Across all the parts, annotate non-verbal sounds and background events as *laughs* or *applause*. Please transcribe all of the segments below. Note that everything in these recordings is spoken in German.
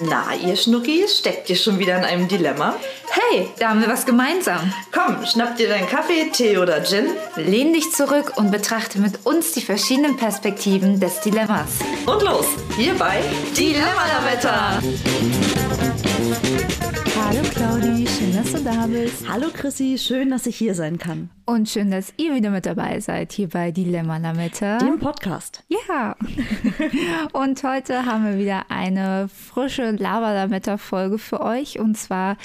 Na, ihr Schnuckis, steckt ihr schon wieder in einem Dilemma? Hey, da haben wir was gemeinsam. Komm, schnapp dir deinen Kaffee, Tee oder Gin. Lehn dich zurück und betrachte mit uns die verschiedenen Perspektiven des Dilemmas. Und los, hier bei Dilemma-Wetter. Hallo Claudi, schön, dass du da bist. Hallo Chrissy, schön, dass ich hier sein kann. Und schön, dass ihr wieder mit dabei seid hier bei Dilemma Lametta. Dem Podcast. Ja. *laughs* und heute haben wir wieder eine frische Lava-Lametta-Folge für euch. Und zwar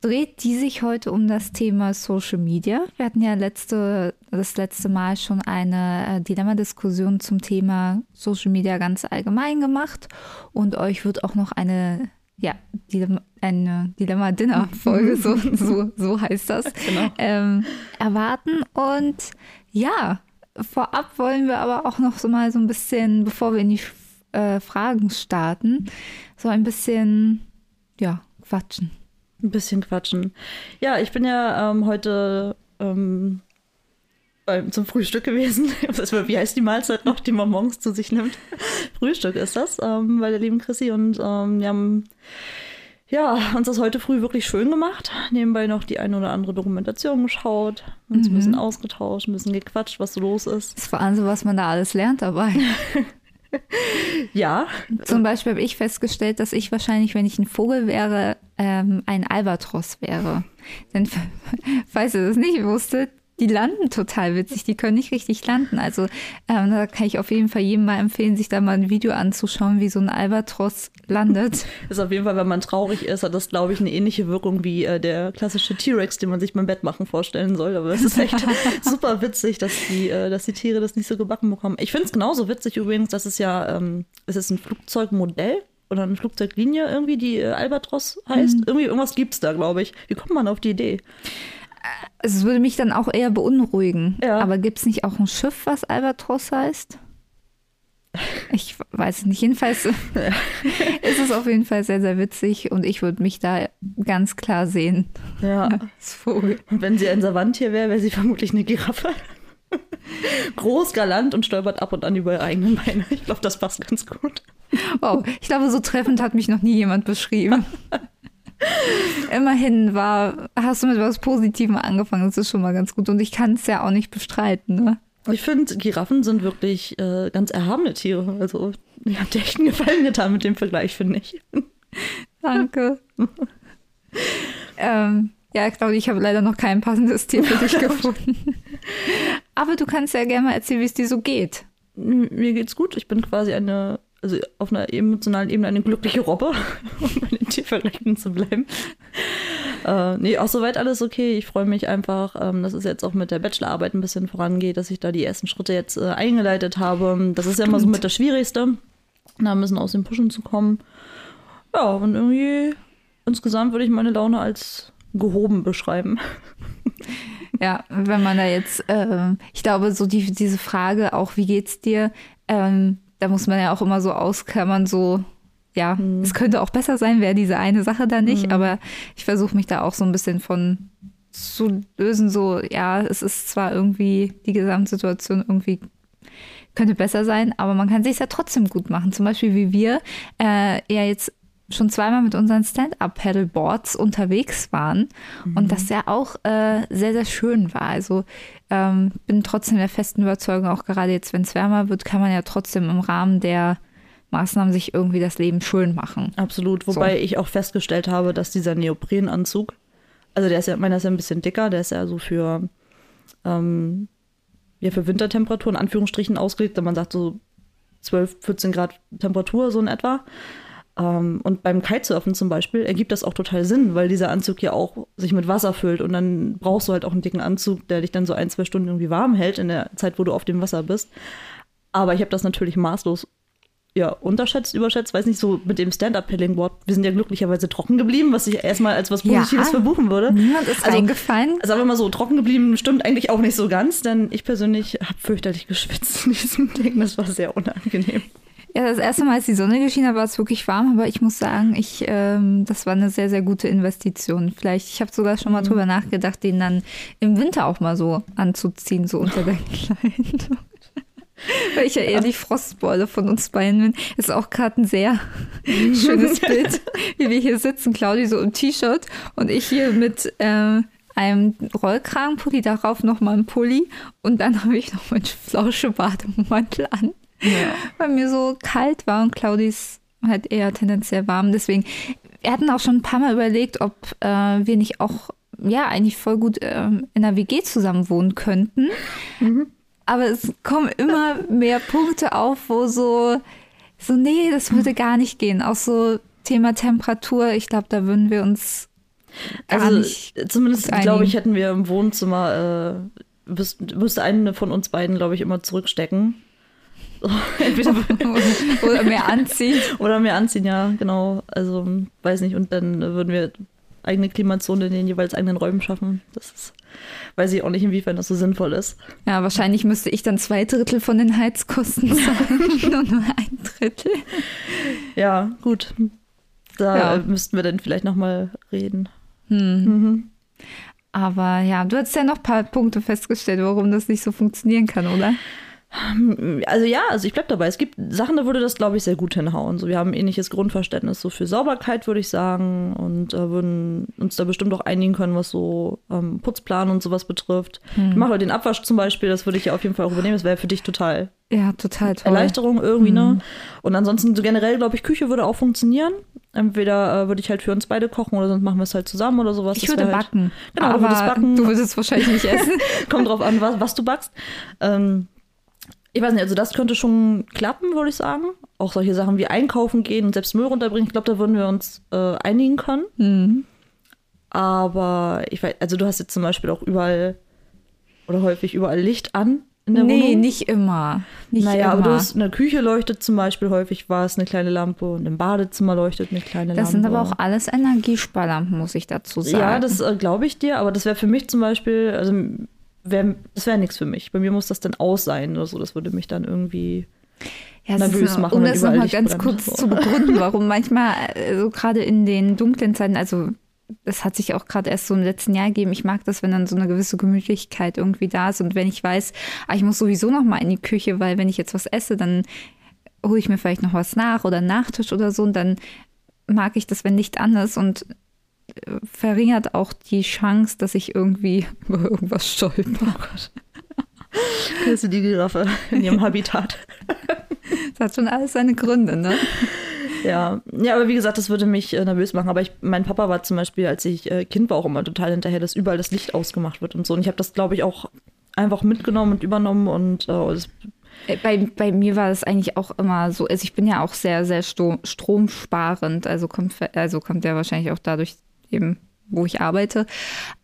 dreht die sich heute um das Thema Social Media. Wir hatten ja letzte, das letzte Mal schon eine äh, Dilemma-Diskussion zum Thema Social Media ganz allgemein gemacht. Und euch wird auch noch eine ja, Dilemma, eine Dilemma-Dinner-Folge, *laughs* so, so, so heißt das, Genau. ähm, erwarten. Und ja, vorab wollen wir aber auch noch so mal so ein bisschen, bevor wir in die äh, Fragen starten, so ein bisschen, ja, quatschen. Ein bisschen quatschen. Ja, ich bin ja ähm, heute ähm, beim, zum Frühstück gewesen. *laughs* Wie heißt die Mahlzeit noch, die man morgens zu sich nimmt? *laughs* Frühstück ist das, ähm, bei der lieben Chrissy. Und ähm, wir haben ja, uns das heute früh wirklich schön gemacht. Nebenbei noch die eine oder andere Dokumentation geschaut, uns ein bisschen ausgetauscht, ein bisschen gequatscht, was so los ist. Das ist vor allem so, was man da alles lernt dabei. *laughs* Ja, Zum Beispiel habe ich festgestellt, dass ich wahrscheinlich, wenn ich ein Vogel wäre, ähm, ein Albatros wäre. Denn falls ihr das nicht wusstet, die landen total witzig, die können nicht richtig landen. Also ähm, da kann ich auf jeden Fall jedem mal empfehlen, sich da mal ein Video anzuschauen, wie so ein Albatros landet. *laughs* ist auf jeden Fall, wenn man traurig ist, hat das, glaube ich, eine ähnliche Wirkung wie äh, der klassische T-Rex, den man sich beim Bett machen vorstellen soll. Aber es ist echt *laughs* super witzig, dass die, äh, dass die Tiere das nicht so gebacken bekommen. Ich finde es genauso witzig übrigens, dass es ja, ähm, es ist ein Flugzeugmodell oder eine Flugzeuglinie irgendwie, die äh, Albatros heißt. Irgendwie irgendwas gibt's da, glaube ich. Wie kommt man auf die Idee? Also es würde mich dann auch eher beunruhigen. Ja. Aber gibt es nicht auch ein Schiff, was Albatros heißt? Ich weiß es nicht. Jedenfalls *laughs* ist es auf jeden Fall sehr, sehr witzig und ich würde mich da ganz klar sehen Ja. *laughs* als Vogel. Und wenn sie ein Savanttier wäre, wäre sie vermutlich eine Giraffe. *laughs* Groß, galant und stolpert ab und an über ihre eigenen Beine. Ich glaube, das passt ganz gut. Wow, ich glaube, so treffend hat mich noch nie jemand beschrieben. *laughs* Immerhin war, hast du mit was Positivem angefangen, das ist schon mal ganz gut. Und ich kann es ja auch nicht bestreiten, ne? Ich finde, Giraffen sind wirklich äh, ganz erhabene Tiere. Also, ihr habt dir echt einen Gefallen getan mit dem Vergleich, finde ich. *laughs* Danke. ähm, ja, Claudia, ich habe leider noch kein passendes Tier für dich *laughs* gefunden. Aber du kannst ja gerne mal erzählen, wie es dir so geht. Mir geht's gut. Ich bin quasi eine, also auf einer emotionalen Ebene eine glückliche Robbe, *laughs* um bei den Tiervergleichen zu bleiben. Äh, nee, auch soweit alles okay. Ich freue mich einfach, ähm, dass es jetzt auch mit der Bachelorarbeit ein bisschen vorangeht, dass ich da die ersten Schritte jetzt äh, eingeleitet habe. Das ist ja immer so mit das Schwierigste, da ein bisschen aus dem Pushen zu kommen. Ja, und irgendwie insgesamt würde ich meine Laune als gehoben beschreiben. *laughs* Ja, wenn man da jetzt, ähm, ich glaube, so die, diese Frage auch, wie geht's dir, ähm, da muss man ja auch immer so ausklammern, so, ja, es könnte auch besser sein, wäre diese eine Sache da nicht, aber ich versuche mich da auch so ein bisschen von zu lösen, so, ja, es ist zwar irgendwie die Gesamtsituation irgendwie könnte besser sein, aber man kann sich ja trotzdem gut machen. Zum Beispiel wie wir äh, ja jetzt schon zweimal mit unseren Stand-up-Paddleboards unterwegs waren und das ja auch äh, sehr, sehr schön war. Also ähm, bin trotzdem der festen Überzeugung, auch gerade jetzt, wenn es wärmer wird, kann man ja trotzdem im Rahmen der Maßnahmen sich irgendwie das Leben schön machen. Absolut. Wobei ich auch festgestellt habe, dass dieser Neoprenanzug, also der ist ja, meiner ist ja ein bisschen dicker, der ist ja so für, ähm, ja, für Wintertemperaturen, in Anführungsstrichen ausgelegt, wenn man sagt so 12, 14 Grad Temperatur, so in etwa. Ähm, und beim Kitesurfen zum Beispiel ergibt das auch total Sinn, weil dieser Anzug ja auch sich mit Wasser füllt und dann brauchst du halt auch einen dicken Anzug, der dich dann so ein, zwei Stunden irgendwie warm hält in der Zeit, wo du auf dem Wasser bist. Aber ich habe das natürlich maßlos ja, unterschätzt, überschätzt, weiß nicht, so mit dem Stand-Up-Paddling-Board. Wir sind ja glücklicherweise trocken geblieben, was ich erstmal als was Ja. Positives verbuchen würde. Niemand ist Also- eingefallen. Sagen wir mal so, trocken geblieben stimmt eigentlich auch nicht so ganz, denn ich persönlich habe fürchterlich geschwitzt in diesem Ding. Das war sehr unangenehm. Ja, das erste Mal, als die Sonne geschienen hat, war es wirklich warm, aber ich muss sagen, ich, ähm, das war eine sehr, sehr gute Investition. Vielleicht, ich habe sogar schon mal drüber nachgedacht, den dann im Winter auch mal so anzuziehen, so unter der *laughs* Kleidung. *laughs* Weil ich ja eher die Frostbeule von uns beiden bin. Ist auch gerade ein sehr *laughs* schönes Bild, wie wir hier sitzen. Claudi so im T-Shirt und ich hier mit äh, einem Rollkragenpulli, darauf nochmal ein Pulli und dann habe ich noch meinen Flauschebademantel an. Ja. Weil mir so kalt war und Claudis halt eher tendenziell warm. Deswegen, wir hatten auch schon ein paar Mal überlegt, ob äh, wir nicht auch ja eigentlich voll gut äh, in einer WG zusammen wohnen könnten. Mhm. Aber es kommen immer mehr Punkte auf, wo so, so, nee, das würde gar nicht gehen. Auch so Thema Temperatur, ich glaube, da würden wir uns also, nicht. Zumindest, glaube ich, hätten wir im Wohnzimmer, äh, müsste eine von uns beiden, glaube ich, immer zurückstecken. Entweder *laughs* *laughs* oder mehr anziehen. *laughs* Oder mehr anziehen, ja, genau. Also, weiß nicht. Und dann würden wir eigene Klimazone in den jeweils eigenen Räumen schaffen. Das ist, weiß ich auch nicht, inwiefern das so sinnvoll ist. Ja, wahrscheinlich müsste ich dann zwei Drittel von den Heizkosten zahlen und nur ein Drittel. Ja, gut. Da ja. müssten wir dann vielleicht nochmal reden. Hm. Mhm. Aber ja, du hast ja noch ein paar Punkte festgestellt, warum das nicht so funktionieren kann, oder? Also ja, also ich bleib dabei. Es gibt Sachen, da würde das, glaube ich, sehr gut hinhauen. So, wir haben ein ähnliches Grundverständnis so für Sauberkeit, würde ich sagen, und äh, würden uns da bestimmt auch einigen können, was so ähm, Putzplan und sowas betrifft. Hm. Ich mache den Abwasch zum Beispiel, das würde ich ja auf jeden Fall auch übernehmen. Das wäre für dich total ja, total toll. Erleichterung irgendwie, ne? hm. ne? Und ansonsten so generell, glaube ich, Küche würde auch funktionieren. Entweder äh, würde ich halt für uns beide kochen oder sonst machen wir es halt zusammen oder sowas. Ich das würde halt, backen. Genau, aber du würdest backen. Du würdest wahrscheinlich nicht essen. *laughs* Kommt drauf an, was, was du backst. Ähm, ich weiß nicht, also das könnte schon klappen, würde ich sagen. Auch solche Sachen wie einkaufen gehen und selbst Müll runterbringen, ich glaube, da würden wir uns äh, einigen können. Mhm. Aber ich weiß, also du hast jetzt zum Beispiel auch überall oder häufig überall Licht an in der nee, Wohnung. nicht immer. Nicht naja, immer. aber du hast, in der Küche leuchtet zum Beispiel häufig was, eine kleine Lampe und im Badezimmer leuchtet eine kleine das Lampe. Das sind aber auch alles Energiesparlampen, muss ich dazu sagen. Ja, das äh, glaube ich dir, aber das wäre für mich zum Beispiel, also wär, das wäre nichts für mich. Bei mir muss das dann aus sein oder so. Das würde mich dann irgendwie ja, nervös ist, machen. Um das nochmal ganz brennt. kurz zu begründen, *laughs* warum manchmal, so also gerade in den dunklen Zeiten, also das hat sich auch gerade erst so im letzten Jahr gegeben. Ich mag das, wenn dann so eine gewisse Gemütlichkeit irgendwie da ist und wenn ich weiß, ah, ich muss sowieso noch mal in die Küche, weil wenn ich jetzt was esse, dann hole ich mir vielleicht noch was nach oder einen Nachtisch oder so und dann mag ich das, wenn Licht an ist und verringert auch die Chance, dass ich irgendwie *laughs* über irgendwas stolper. Oh. Das ist die Giraffe in ihrem Habitat. Das hat schon alles seine Gründe, ne? Ja, ja, aber wie gesagt, das würde mich äh, nervös machen. Aber ich, mein Papa war zum Beispiel, als ich äh, Kind war, auch immer total hinterher, dass überall das Licht ausgemacht wird und so. Und ich habe das, glaube ich, auch einfach mitgenommen und übernommen und äh, das äh, bei, bei mir war das eigentlich auch immer so, also ich bin ja auch sehr, sehr stromsparend, also kommt, also kommt ja wahrscheinlich auch dadurch eben, wo ich arbeite.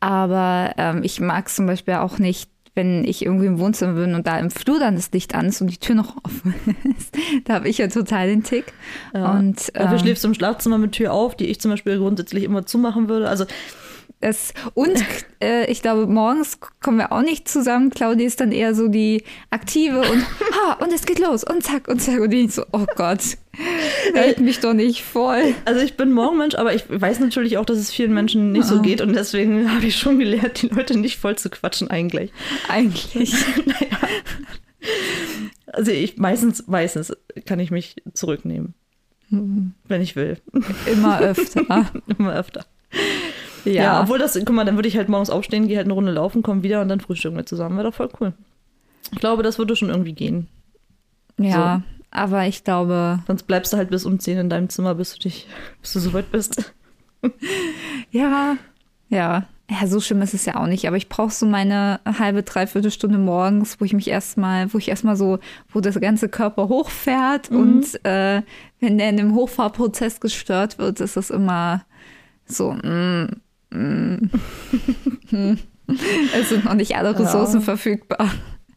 Aber ähm, ich mag es zum Beispiel auch nicht, wenn ich irgendwie im Wohnzimmer bin und da im Flur dann das Licht an ist und die Tür noch offen *laughs* ist. da habe ich ja total den Tick. Ja. Und, ähm, Dafür schläfst du im Schlafzimmer mit Tür auf, die ich zum Beispiel grundsätzlich immer zumachen würde. Also es, und äh, ich glaube, morgens kommen wir auch nicht zusammen. Claudia ist dann eher so die aktive und *laughs* ha, und es geht los und zack und zack. Und ich so, oh Gott, *laughs* hält mich doch nicht voll. Also ich bin Morgenmensch, aber ich weiß natürlich auch, dass es vielen Menschen nicht so ah. geht und deswegen *laughs* habe ich schon gelernt, die Leute nicht voll zu quatschen eigentlich. Eigentlich. naja. Also ich meistens, meistens kann ich mich zurücknehmen. Mhm. Wenn ich will. Immer öfter. Immer öfter. Ja. ja. obwohl das, guck mal, dann würde ich halt morgens aufstehen, gehe halt eine Runde laufen, komme wieder und dann frühstücken wir zusammen. Wäre doch voll cool. Ich glaube, das würde schon irgendwie gehen. Ja, so. aber ich glaube. Sonst bleibst du halt bis um 10 in deinem Zimmer, bis du dich, *laughs* bis du soweit bist. *laughs* ja, ja. Ja, so schlimm ist es ja auch nicht, aber ich brauche so meine halbe, dreiviertel Stunde morgens, wo ich mich erstmal, wo ich erstmal so, wo das ganze Körper hochfährt mhm. und äh, wenn der in dem Hochfahrprozess gestört wird, ist das immer so, mm, *laughs* es sind noch nicht alle Ressourcen ja. verfügbar.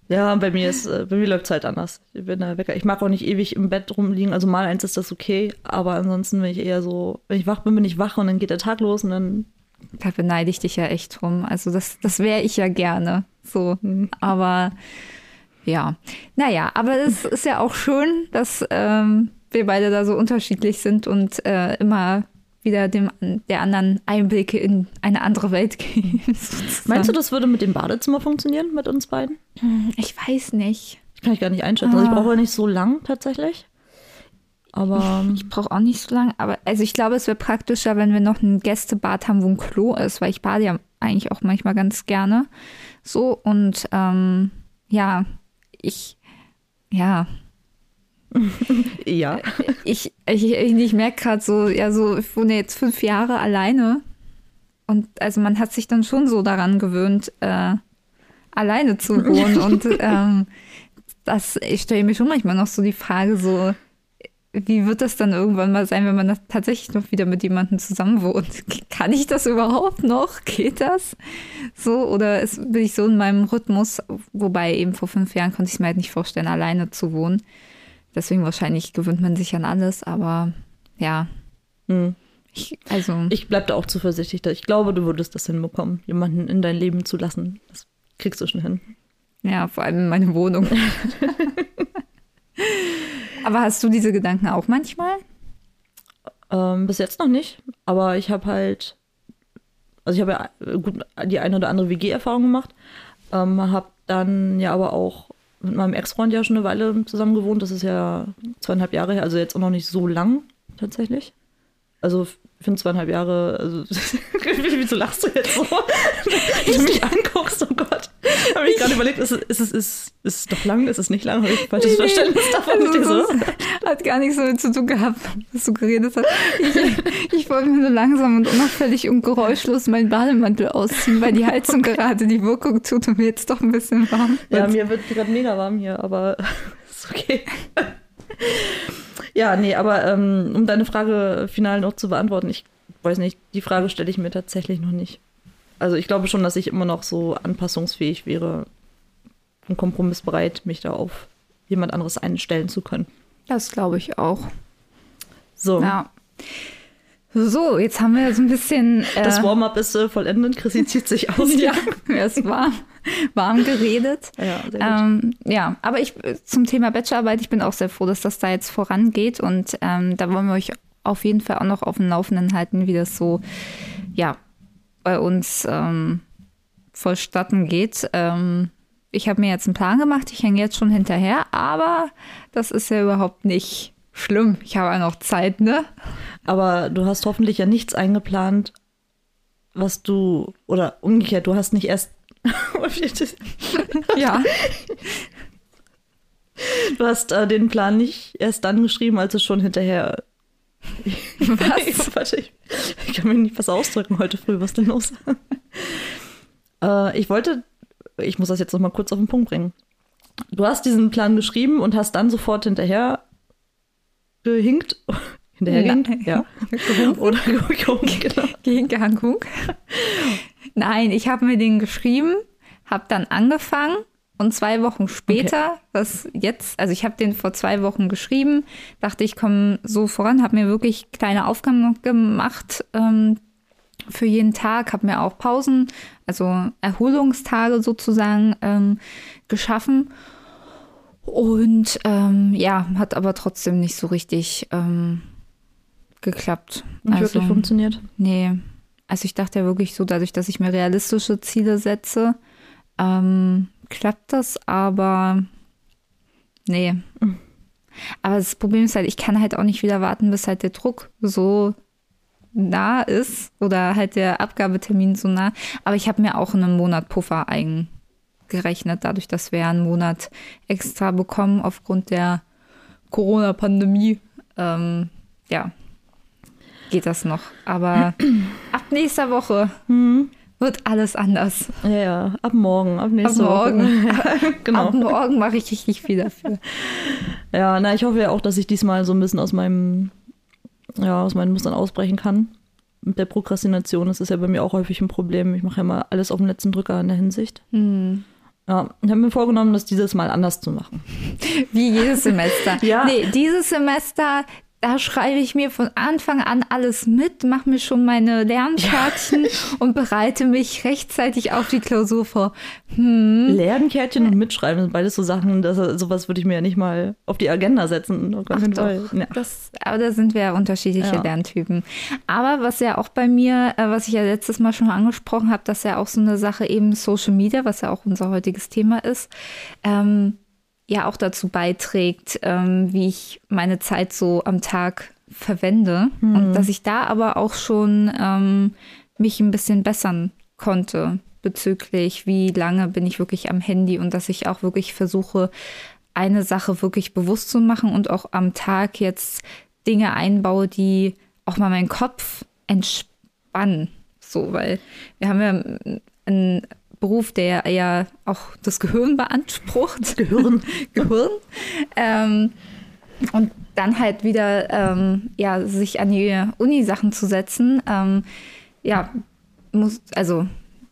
Ja, bei mir ist, äh, bei mir läuft es halt anders. Ich bin da Wecker. Ich mag auch nicht ewig im Bett rumliegen. Also mal eins ist das okay, aber ansonsten bin ich eher so, wenn ich wach bin, bin ich wach und dann geht der Tag los und dann. Da beneide ich dich ja echt drum. Also das, das wäre ich ja gerne. So. Mhm. Aber ja. Naja, aber es ist ja auch schön, dass ähm, wir beide da so unterschiedlich sind und äh, immer wieder dem, der anderen Einblicke in eine andere Welt *laughs* geben. Meinst du, das würde mit dem Badezimmer funktionieren, mit uns beiden? Ich weiß nicht. Ich kann ich gar nicht einschätzen. Also ich Ah. brauche nicht so lang tatsächlich. Aber Ich brauche auch nicht so lange, aber also ich glaube, es wäre praktischer, wenn wir noch ein Gästebad haben, wo ein Klo ist, weil ich bade ja eigentlich auch manchmal ganz gerne. So und ähm, ja, ich, ja, *laughs* ja. ich, ich, ich, ich merke gerade so, ja, so, ich wohne jetzt fünf Jahre alleine und also man hat sich dann schon so daran gewöhnt, äh, alleine zu wohnen und *laughs* ähm, das, ich stelle mir schon manchmal noch so die Frage so, wie wird das dann irgendwann mal sein, wenn man das tatsächlich noch wieder mit jemandem zusammen wohnt? *laughs* Kann ich das überhaupt noch? Geht das? So, oder ist, bin ich so in meinem Rhythmus, wobei eben vor fünf Jahren konnte ich mir halt nicht vorstellen, alleine zu wohnen. Deswegen wahrscheinlich gewöhnt man sich an alles, aber ja. Hm. Ich, also, Ich bleib da auch zuversichtlich. Ich glaube, du würdest das hinbekommen, jemanden in dein Leben zu lassen. Das kriegst du schon hin. ja, vor allem meine Wohnung. *laughs* aber hast du diese Gedanken auch manchmal? Ähm, bis jetzt noch nicht, aber ich habe halt, also ich habe ja äh, gut die eine oder andere WG-Erfahrung gemacht, ähm, habe dann ja aber auch mit meinem Ex-Freund ja schon eine Weile zusammen gewohnt. Das ist ja zweieinhalb Jahre her, also jetzt auch noch nicht so lang tatsächlich. Also ich finde zweieinhalb Jahre, also *laughs* wieso lachst du jetzt so? Wenn du mich anguckst, oh Gott. *laughs* Habe ich gerade überlegt, ist es, ist, es, ist, ist es doch lang, ist es nicht lang? Habe ich falsches Verständnis davon? Denke so, Hat gar nichts damit zu tun gehabt, was du geredet hast. Ich, ich wollte mir nur langsam und unauffällig und geräuschlos meinen Bademantel ausziehen, weil die Heizung gerade die Wirkung tut und mir jetzt doch ein bisschen warm wird. Ja, mir wird gerade mega warm hier, aber *laughs* ist okay. ja, nee, aber ähm, um deine Frage final noch zu beantworten, ich weiß nicht, die Frage stelle ich mir tatsächlich noch nicht. Also ich glaube schon, dass ich immer noch so anpassungsfähig wäre und kompromissbereit, mich da auf jemand anderes einstellen zu können. Das glaube ich auch. So, Ja. So, jetzt haben wir so ein bisschen. Äh, das Warm-up ist äh, vollendet. Chrissy zieht sich aus. *laughs* ja, es war warm geredet. ja. Ähm, ja, aber ich zum Thema Bachelorarbeit, ich bin auch sehr froh, dass das da jetzt vorangeht und ähm, da wollen wir euch auf jeden Fall auch noch auf dem Laufenden halten, wie das so ja bei uns ähm, vonstatten geht. Ähm, ich habe mir jetzt einen Plan gemacht, ich hänge jetzt schon hinterher, aber das ist ja überhaupt nicht schlimm. Ich habe ja noch Zeit, ne? Aber du hast hoffentlich ja nichts eingeplant, was du, oder umgekehrt, du hast nicht erst, Ja. *laughs* du hast äh, den Plan nicht erst dann geschrieben, als es schon hinterher. Was? *laughs* Ich, ich kann mir nicht was ausdrücken heute früh, was denn los? äh, ich wollte, ich muss das jetzt noch mal kurz auf den Punkt bringen. Du hast diesen Plan geschrieben und hast dann sofort hinterher gehinkt. *laughs* Hinterhergehinkt? Nein. Ja. Oder gehunkt, genau. *laughs* Nein, ich habe mir den geschrieben, habe dann angefangen und zwei Wochen später, was jetzt, also ich habe den vor zwei Wochen geschrieben, dachte ich komme so voran, habe mir wirklich kleine Aufgaben gemacht ähm, für jeden Tag, habe mir auch Pausen, also Erholungstage sozusagen ähm, geschaffen. Und ähm, ja, hat aber trotzdem nicht so richtig ähm, geklappt. Nicht also, wirklich funktioniert. Nee. Also ich dachte ja wirklich so, dadurch, dass ich mir realistische Ziele setze, ähm, klappt das, aber nee. Aber das Problem ist halt, ich kann halt auch nicht wieder warten, bis halt der Druck so nah ist oder halt der Abgabetermin so nah. Aber ich habe mir auch einen Monat Puffer eingerechnet, dadurch, dass wir einen Monat extra bekommen aufgrund der Corona-Pandemie. Ähm, ja, geht das noch. Aber ab nächster Woche wird alles anders. Ja, ja, ab morgen, ab nächste Ab morgen. Woche. *laughs* genau. Ab morgen mache ich richtig viel dafür. Ja, na, ich hoffe ja auch, dass ich diesmal so ein bisschen aus meinem, ja, aus meinen Mustern ausbrechen kann. Mit der Prokrastination, das ist ja bei mir auch häufig ein Problem. Ich mache ja immer alles auf den letzten Drücker in der Hinsicht. Hm. Ja, ich habe mir vorgenommen, das dieses Mal anders zu machen. Wie jedes Semester. *laughs* Ja. Nee, dieses Semester, da schreibe ich mir von Anfang an alles mit, mache mir schon meine Lernkärtchen und bereite mich rechtzeitig auf die Klausur vor. Hm. Lernkärtchen und Mitschreiben sind beides so Sachen, das, sowas würde ich mir ja nicht mal auf die Agenda setzen. Auf Ach doch. Ja. das, aber da sind wir ja unterschiedliche Ja. Lerntypen. Aber was ja auch bei mir, äh, was ich ja letztes Mal schon angesprochen habe, dass ja auch so eine Sache eben Social Media, was ja auch unser heutiges Thema ist, ähm, ja auch dazu beiträgt, ähm, wie ich meine Zeit so am Tag verwende. Mhm. Und dass ich da aber auch schon ähm, mich ein bisschen bessern konnte bezüglich, wie lange bin ich wirklich am Handy und dass ich auch wirklich versuche, eine Sache wirklich bewusst zu machen und auch am Tag jetzt Dinge einbaue, die auch mal meinen Kopf entspannen. So, weil wir haben ja einen Beruf, der ja auch das Gehirn beansprucht. Gehirn. *laughs* Gehirn. Ähm, und dann halt wieder ähm, ja, sich an die Uni-Sachen zu setzen, ähm, ja, muss, also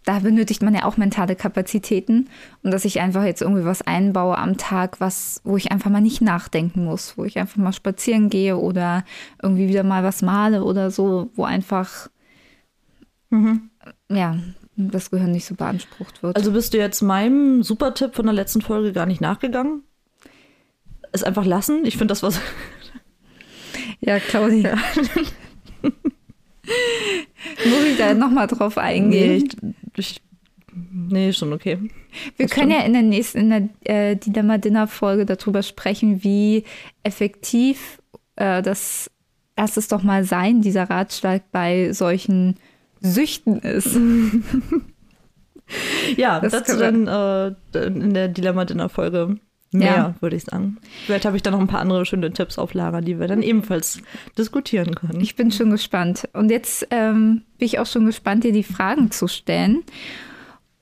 da benötigt man ja auch mentale Kapazitäten und dass ich einfach jetzt irgendwie was einbaue am Tag, was, wo ich einfach mal nicht nachdenken muss, wo ich einfach mal spazieren gehe oder irgendwie wieder mal was male oder so, wo einfach mhm. ja das Gehirn nicht so beansprucht wird. Also bist du jetzt meinem Supertipp von der letzten Folge gar nicht nachgegangen? Es einfach lassen? Ich finde, das was. *laughs* Ja, Claudia. *laughs* Muss ich da nochmal drauf eingehen? Nee, ich, nee, schon okay. Wir das können schon. ja in der nächsten, in der äh, Dilemma Dinner Folge darüber sprechen, wie effektiv äh, das erst es doch mal sein, dieser Ratschlag bei solchen Süchten ist. *laughs* ja, das dazu dann äh, in der Dilemma Dinner Folge mehr, ja. würde ich sagen. Vielleicht habe ich da noch ein paar andere schöne Tipps auf Lager, die wir dann ebenfalls diskutieren können. Ich bin schon gespannt. Und jetzt ähm, bin ich auch schon gespannt, dir die Fragen zu stellen.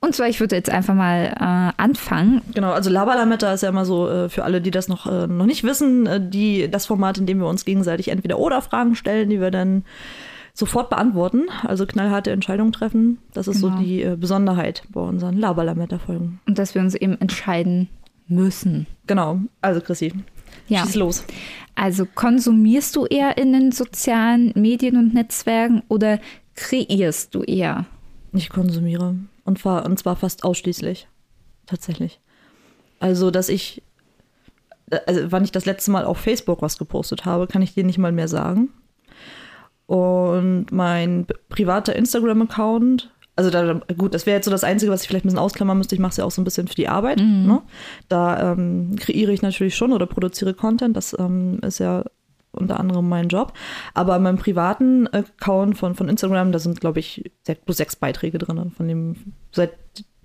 Und zwar, ich würde jetzt einfach mal äh, anfangen. Genau, also Labalametta ist ja immer so, äh, für alle, die das noch, äh, noch nicht wissen, äh, die, das Format, in dem wir uns gegenseitig entweder oder Fragen stellen, die wir dann sofort beantworten, also knallharte Entscheidungen treffen. Das ist genau. so die äh, Besonderheit bei unseren Labalametta-Folgen. Und dass wir uns eben entscheiden müssen. Genau, also Chrissy, ja. schieß los. Also konsumierst du eher in den sozialen Medien und Netzwerken oder kreierst du eher? Ich konsumiere und, zwar, und zwar fast ausschließlich, tatsächlich. Also, dass ich, also wann ich das letzte Mal auf Facebook was gepostet habe, kann ich dir nicht mal mehr sagen. Und mein privater Instagram-Account also da, gut, das wäre jetzt so das Einzige, was ich vielleicht ein bisschen ausklammern müsste. Ich mache es ja auch so ein bisschen für die Arbeit. Mhm. Ne? Da ähm, kreiere ich natürlich schon oder produziere Content. Das ähm, ist ja unter anderem mein Job. Aber in meinem privaten Account von, von Instagram, da sind, glaube ich, bloß sechs Beiträge drin, von dem, seit,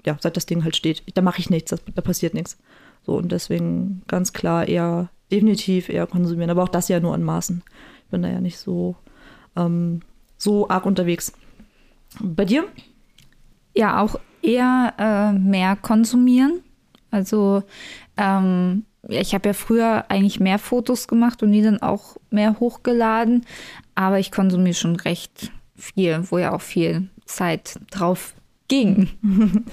ja, seit das Ding halt steht. Da mache ich nichts, das, da passiert nichts. So, und deswegen ganz klar eher, definitiv eher konsumieren. Aber auch das ja nur an Maßen. Ich bin da ja nicht so, ähm, so arg unterwegs. Bei dir? ja auch eher äh, mehr konsumieren. Also ähm, ich habe ja früher eigentlich mehr Fotos gemacht und die dann auch mehr hochgeladen, aber ich konsumiere schon recht viel, wo ja auch viel Zeit drauf ging. *laughs*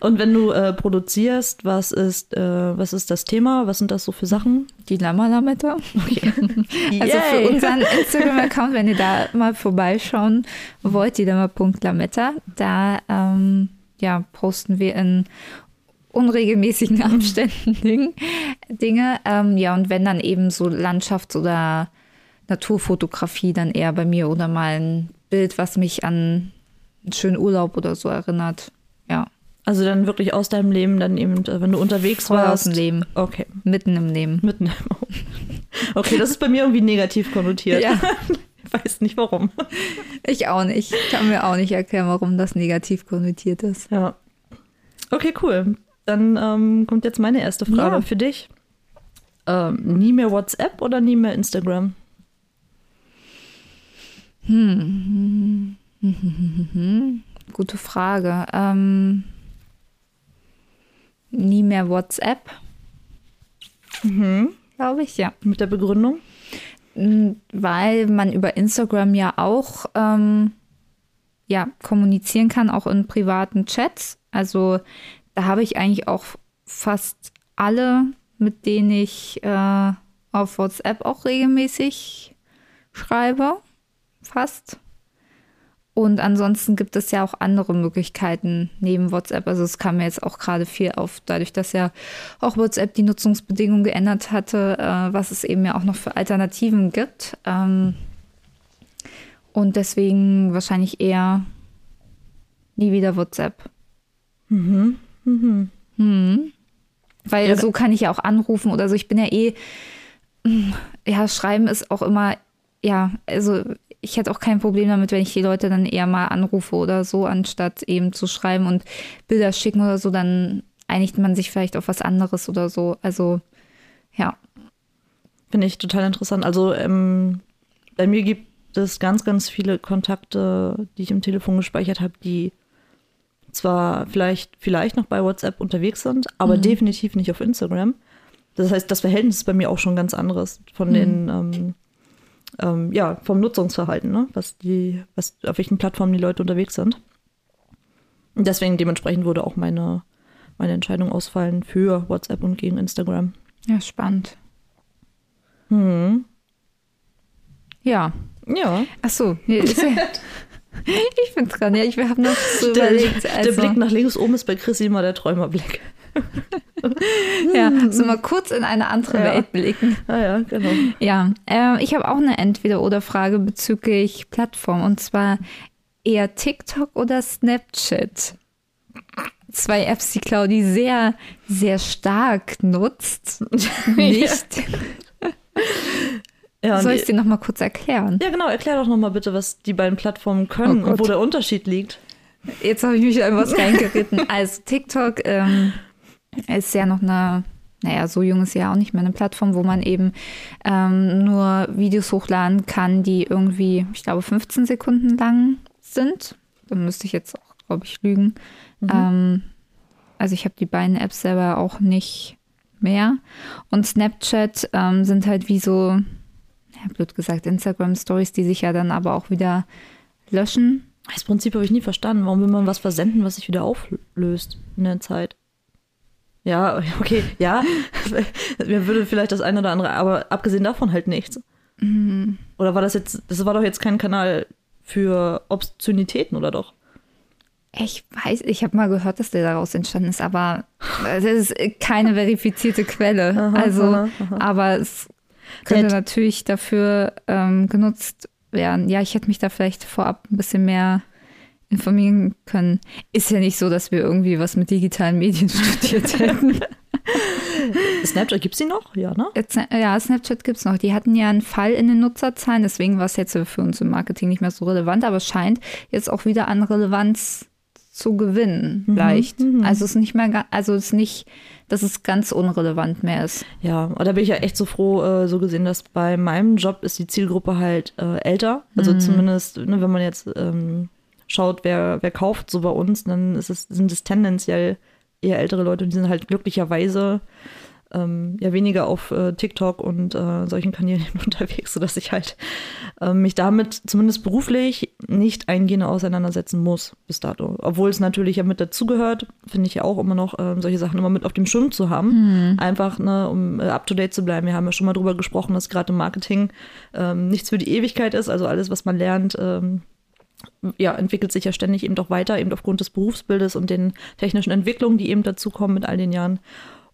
Und wenn du äh, produzierst, was ist, äh, was ist das Thema? Was sind das so für Sachen? Die Lama-Lametta. Okay. *laughs* also für unseren *laughs* Instagram-Account, wenn ihr da mal vorbeischauen wollt, die Lama.lametta, da ähm, ja, posten wir in unregelmäßigen Abständen Dinge. Ähm, ja, und wenn dann eben so Landschafts- oder Naturfotografie, dann eher bei mir oder mal ein Bild, was mich an einen schönen Urlaub oder so erinnert. Ja. Also dann wirklich aus deinem Leben, dann eben, äh, wenn du unterwegs Voll warst. Aus dem Leben. Okay. Mitten im Leben. Mitten im *laughs* Okay, das ist bei mir irgendwie negativ konnotiert. Ja. *laughs* Ich weiß nicht warum. Ich auch nicht. Ich kann mir auch nicht erklären, warum das negativ konnotiert ist. Ja. Okay, cool. Dann ähm, kommt jetzt meine erste Frage ja. für dich. Ähm, nie mehr WhatsApp oder nie mehr Instagram? Hm. Gute Frage. Ähm, nie mehr WhatsApp. Mhm. Glaube ich, ja. Mit der Begründung? Weil man über Instagram ja auch ähm, ja, kommunizieren kann, auch in privaten Chats. Also da habe ich eigentlich auch fast alle, mit denen ich äh, auf WhatsApp auch regelmäßig schreibe. Fast. Und ansonsten gibt es ja auch andere Möglichkeiten neben WhatsApp. Also es kam mir jetzt auch gerade viel auf, dadurch, dass ja auch WhatsApp die Nutzungsbedingungen geändert hatte, äh, was es eben ja auch noch für Alternativen gibt. Ähm, und deswegen wahrscheinlich eher nie wieder WhatsApp. Mhm. Mhm. Hm. Weil Ja. so kann ich ja auch anrufen oder so. Ich bin ja eh, ja, schreiben ist auch immer, ja, also ich hätte auch kein Problem damit, wenn ich die Leute dann eher mal anrufe oder so, anstatt eben zu schreiben und Bilder schicken oder so, dann einigt man sich vielleicht auf was anderes oder so. Also, ja. Finde ich total interessant. Also ähm, bei mir gibt es ganz, ganz viele Kontakte, die ich im Telefon gespeichert habe, die zwar vielleicht, vielleicht noch bei WhatsApp unterwegs sind, aber definitiv nicht auf Instagram. Das heißt, das Verhältnis ist bei mir auch schon ganz anderes von den, ähm, ähm, ja, vom Nutzungsverhalten, ne? was die, was, auf welchen Plattformen die Leute unterwegs sind. Und deswegen dementsprechend wurde auch meine, meine Entscheidung ausfallen für WhatsApp und gegen Instagram. Ja, spannend. Hm. Ja. Ja. Ach so. *laughs* Ich bin dran. Ja, ich wir haben noch so Der, überlegt. Also, der Blick nach links oben ist bei Chrissy immer der Träumerblick. Ja, so mal kurz in eine andere Ja. Welt blicken. Ah ja, genau. Ja, äh, ich habe auch eine Entweder-Oder-Frage bezüglich Plattform und zwar eher TikTok oder Snapchat. Zwei Apps, die Claudi sehr, sehr stark nutzt. *laughs* Nicht. Ja, Soll ich es dir nochmal kurz erklären? ja, genau. Erklär doch nochmal bitte, was die beiden Plattformen können Oh und wo der Unterschied liegt. Jetzt habe ich mich in was reingeritten. Also TikTok ähm, ist ja noch eine, naja, so jung ist ja auch nicht mehr eine Plattform, wo man eben ähm, nur Videos hochladen kann, die irgendwie, ich glaube, 15 Sekunden lang sind. Da müsste ich jetzt auch, glaube ich, lügen. Ähm, also ich habe die beiden Apps selber auch nicht mehr. Und Snapchat ähm, sind halt wie so, ja, blöd gesagt, Instagram-Stories, die sich ja dann aber auch wieder löschen. Das Prinzip habe ich nie verstanden. Warum will man was versenden, was sich wieder auflöst in der Zeit? Ja, okay, ja. Mir würde vielleicht das eine oder andere, aber abgesehen davon halt nichts. Mhm. Oder war das jetzt, das war doch jetzt kein Kanal für Obszönitäten, oder doch? Ich weiß, ich habe mal gehört, dass der daraus entstanden ist, aber das ist keine verifizierte Quelle. Aha, also, aha, aha. aber es könnte natürlich dafür ähm, genutzt werden. Ja, ich hätte mich da vielleicht vorab ein bisschen mehr informieren können. Ist ja nicht so, dass wir irgendwie was mit digitalen Medien *laughs* studiert hätten. *laughs* Snapchat gibt's die noch? Ja, ne? Ja, Snapchat gibt's noch. Die hatten ja einen Fall in den Nutzerzahlen, deswegen war es jetzt für uns im Marketing nicht mehr so relevant, aber es scheint jetzt auch wieder an Relevanz zu gewinnen, leicht. Also es ist nicht mehr, also es ist nicht, dass es ganz unrelevant mehr ist. Ja, und da bin ich ja echt so froh, äh, so gesehen, dass bei meinem Job ist die Zielgruppe halt äh, älter. Also zumindest, ne, wenn man jetzt ähm, schaut, wer, wer kauft so bei uns, dann es, sind es tendenziell eher ältere Leute und die sind halt glücklicherweise ähm, ja weniger auf äh, TikTok und äh, solchen Kanälen *laughs* unterwegs, sodass ich halt ähm, mich damit zumindest beruflich nicht eingehender auseinandersetzen muss bis dato. Obwohl es natürlich ja mit dazugehört, finde ich ja auch immer noch, ähm, solche Sachen immer mit auf dem Schirm zu haben. Einfach, ne, um äh, up to date zu bleiben. Wir haben ja schon mal drüber gesprochen, dass gerade im Marketing ähm, nichts für die Ewigkeit ist. Also alles, was man lernt, ähm, ja, entwickelt sich ja ständig eben doch weiter, eben aufgrund des Berufsbildes und den technischen Entwicklungen, die eben dazukommen mit all den Jahren.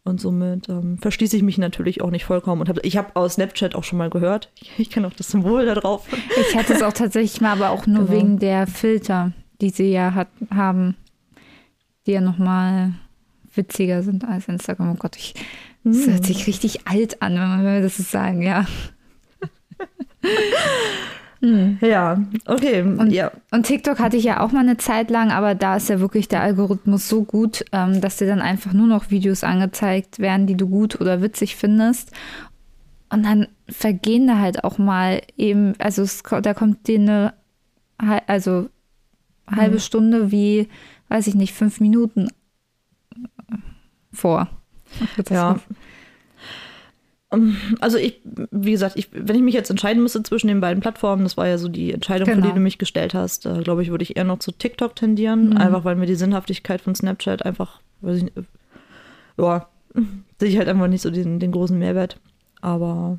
Und somit ähm, verschließe ich mich natürlich auch nicht vollkommen. Und hab, ich habe aus Snapchat auch schon mal gehört. *laughs* Ich, ich kenne auch das Symbol da drauf. Ich hatte es auch tatsächlich mal, aber auch nur Genau. wegen der Filter, die sie ja hat, haben, die ja nochmal witziger sind als Instagram. Oh Gott, ich, das hört sich richtig alt an, wenn man wenn wir das so sagen, ja. *laughs* Ja, okay. Und, ja. und TikTok hatte ich ja auch mal eine Zeit lang, aber da ist ja wirklich der Algorithmus so gut, ähm, dass dir dann einfach nur noch Videos angezeigt werden, die du gut oder witzig findest. Und dann vergehen da halt auch mal eben, also es, da kommt dir eine also halbe Stunde wie, weiß ich nicht, fünf Minuten vor. Ja. Ähm, Also ich, wie gesagt, ich, wenn ich mich jetzt entscheiden müsste zwischen den beiden Plattformen, das war ja so die Entscheidung, Genau. die du mich gestellt hast, äh, glaube ich, würde ich eher noch zu TikTok tendieren, einfach weil mir die Sinnhaftigkeit von Snapchat einfach, weiß ich nicht, äh, ja, *laughs* sehe ich halt einfach nicht so den, den großen Mehrwert. Aber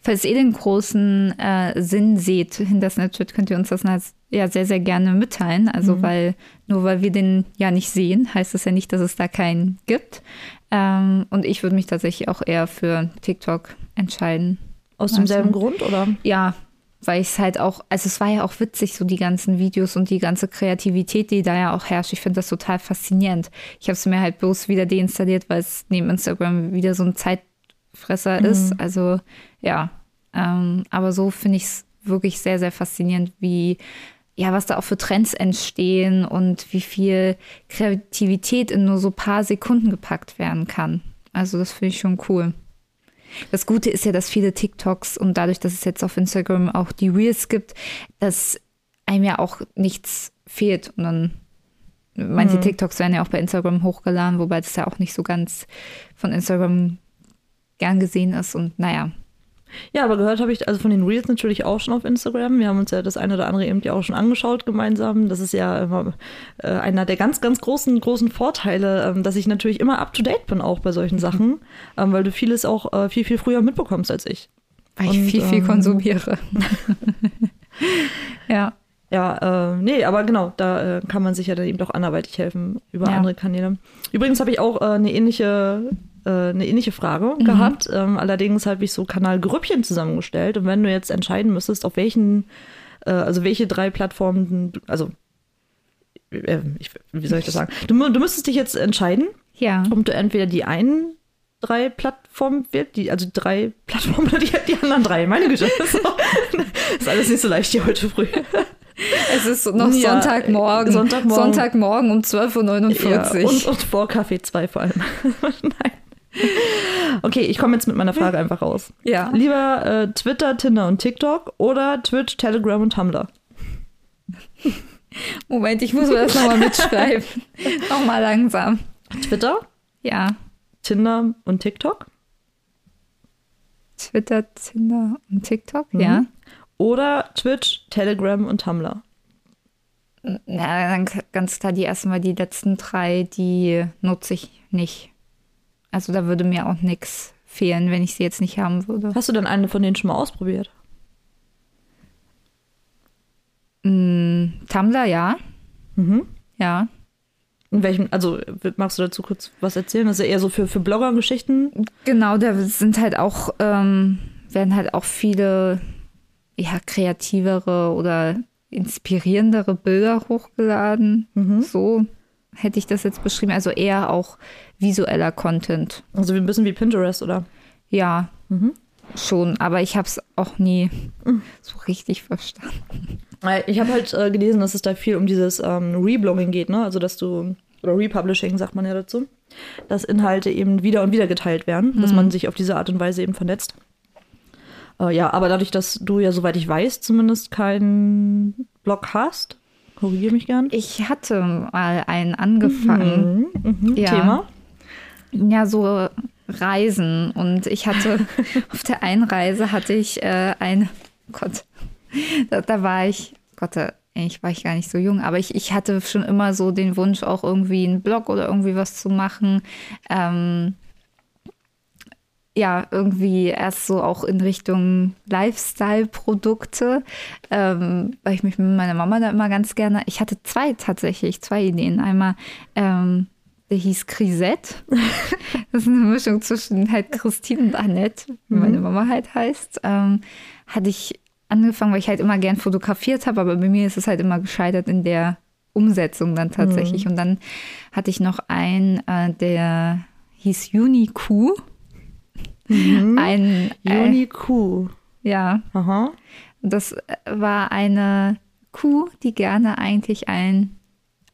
Falls ihr den großen äh, Sinn seht hinter Snapchat, könnt ihr uns das ja sehr, sehr gerne mitteilen. Also, weil nur weil wir den ja nicht sehen, heißt das ja nicht, dass es da keinen gibt. Ähm, und ich würde mich tatsächlich auch eher für TikTok entscheiden. aus Also- demselben Grund, oder? Ja, weil ich es halt auch, also es war ja auch witzig, so die ganzen Videos und die ganze Kreativität, die da ja auch herrscht. Ich finde das total faszinierend. Ich habe es mir halt bloß wieder deinstalliert, weil es neben Instagram wieder so ein Zeitfresser mhm. ist. Also ja, ähm, aber so finde ich es wirklich sehr, sehr faszinierend, wie ja, was da auch für Trends entstehen und wie viel Kreativität in nur so paar Sekunden gepackt werden kann. Also das finde ich schon cool. Das Gute ist ja, dass viele TikToks und dadurch, dass es jetzt auf Instagram auch die Reels gibt, dass einem ja auch nichts fehlt. Und dann manche mhm. TikToks werden ja auch bei Instagram hochgeladen, wobei das ja auch nicht so ganz von Instagram gern gesehen ist. Und naja, ja, aber gehört habe ich also von den Reels natürlich auch schon auf Instagram. Wir haben uns ja das eine oder andere eben ja auch schon angeschaut gemeinsam. Das ist ja immer äh, einer der ganz, ganz großen, großen Vorteile, ähm, dass ich natürlich immer up to date bin auch bei solchen Sachen, ähm, weil du vieles auch äh, viel, viel früher mitbekommst als ich. Weil ich Und, viel, viel ähm, konsumiere. *laughs* ja. Ja, äh, nee, aber genau, da äh, kann man sich ja dann eben doch anderweitig helfen über ja. andere Kanäle. Übrigens habe ich auch äh, eine ähnliche äh, eine ähnliche Frage mhm. gehabt. Ähm, allerdings habe ich so Kanalgrüppchen zusammengestellt. Und wenn du jetzt entscheiden müsstest, auf welchen, äh, also welche drei Plattformen, also äh, ich, wie soll ich das sagen? Du, du müsstest dich jetzt entscheiden, ja. ob du entweder die einen drei Plattformen wird, die, also drei Plattformen oder die, die anderen drei. Meine Güte. Das ist, auch, *laughs* ist alles nicht so leicht hier heute früh. Es ist noch ja, Sonntagmorgen. Sonntagmorgen. Sonntagmorgen um 12.49 Uhr. Ja, und, und vor Kaffee 2 vor allem. *laughs* Nein. Okay, ich komme jetzt mit meiner Frage einfach raus. Ja. Lieber äh, Twitter, Tinder und TikTok oder Twitch, Telegram und Tumblr? *laughs* Moment, ich muss mir das nochmal mitschreiben. *laughs* nochmal langsam. Twitter? Ja. Tinder und TikTok? Twitter, Tinder und TikTok, mhm. ja. Oder Twitch, Telegram und Tumblr? Na, dann ganz klar die ersten Mal die letzten drei, die nutze ich nicht. Also da würde mir auch nichts fehlen, wenn ich sie jetzt nicht haben würde. Hast du denn eine von denen schon mal ausprobiert? Mm, Tumblr, ja. Mhm. Ja. In welchem, also magst du dazu kurz was erzählen? Das ist ja eher so für, für Blogger-Geschichten. Genau, da sind halt auch, ähm, werden halt auch viele ja, kreativere oder inspirierendere Bilder hochgeladen. Mhm. So hätte ich das jetzt beschrieben. Also eher auch visueller Content. Also ein bisschen wie Pinterest, oder? Ja, mhm. schon. Aber ich habe es auch nie mhm. so richtig verstanden. Ich habe halt äh, gelesen, dass es da viel um dieses ähm, Reblogging geht, ne? Also dass du, oder Republishing sagt man ja dazu, dass Inhalte eben wieder und wieder geteilt werden, mhm. dass man sich auf diese Art und Weise eben vernetzt. Äh, ja, aber dadurch, dass du ja, soweit ich weiß, zumindest keinen Blog hast, korrigiere mich gern. Ich hatte mal einen angefangen. Mhm, mhm. Ja. Thema? Ja, so Reisen. Und ich hatte *laughs* auf der einen Reise hatte ich äh, ein, Gott, da, da, war ich, Gott, da, ich war ich gar nicht so jung, aber ich, ich hatte schon immer so den Wunsch, auch irgendwie einen Blog oder irgendwie was zu machen. Ähm, ja, irgendwie erst so auch in Richtung Lifestyle-Produkte, ähm, weil ich mich mit meiner Mama da immer ganz gerne, ich hatte zwei tatsächlich, zwei Ideen. Einmal, ähm, der hieß Grisette. *laughs* das ist eine Mischung zwischen halt Christine und Annette, wie mhm. meine Mama halt heißt. Ähm, hatte ich angefangen, weil ich halt immer gern fotografiert habe, aber bei mir ist es halt immer gescheitert in der Umsetzung dann tatsächlich. Mhm. Und dann hatte ich noch einen, äh, der hieß Uniku. Mhm. Ein äh, Uniku. Ja. Aha. Das war eine Kuh, die gerne eigentlich ein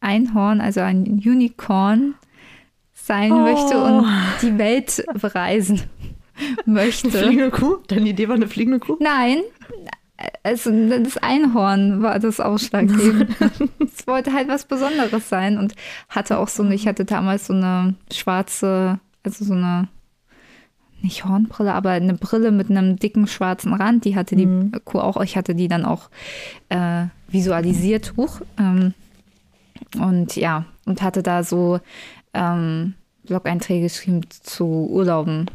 Einhorn, also ein Unicorn sein oh. möchte und die Welt bereisen *laughs* möchte. Eine fliegende Kuh? Deine Idee war eine fliegende Kuh? Nein, also das Einhorn war das ausschlaggebend. *laughs* es wollte halt was Besonderes sein und hatte auch so eine, ich hatte damals so eine schwarze, also so eine, nicht Hornbrille, aber eine Brille mit einem dicken schwarzen Rand. Die hatte die mhm. Kuh auch, ich hatte die dann auch äh, visualisiert hoch. Ähm, und ja, und hatte da so ähm, Blog-Einträge geschrieben zu Urlauben,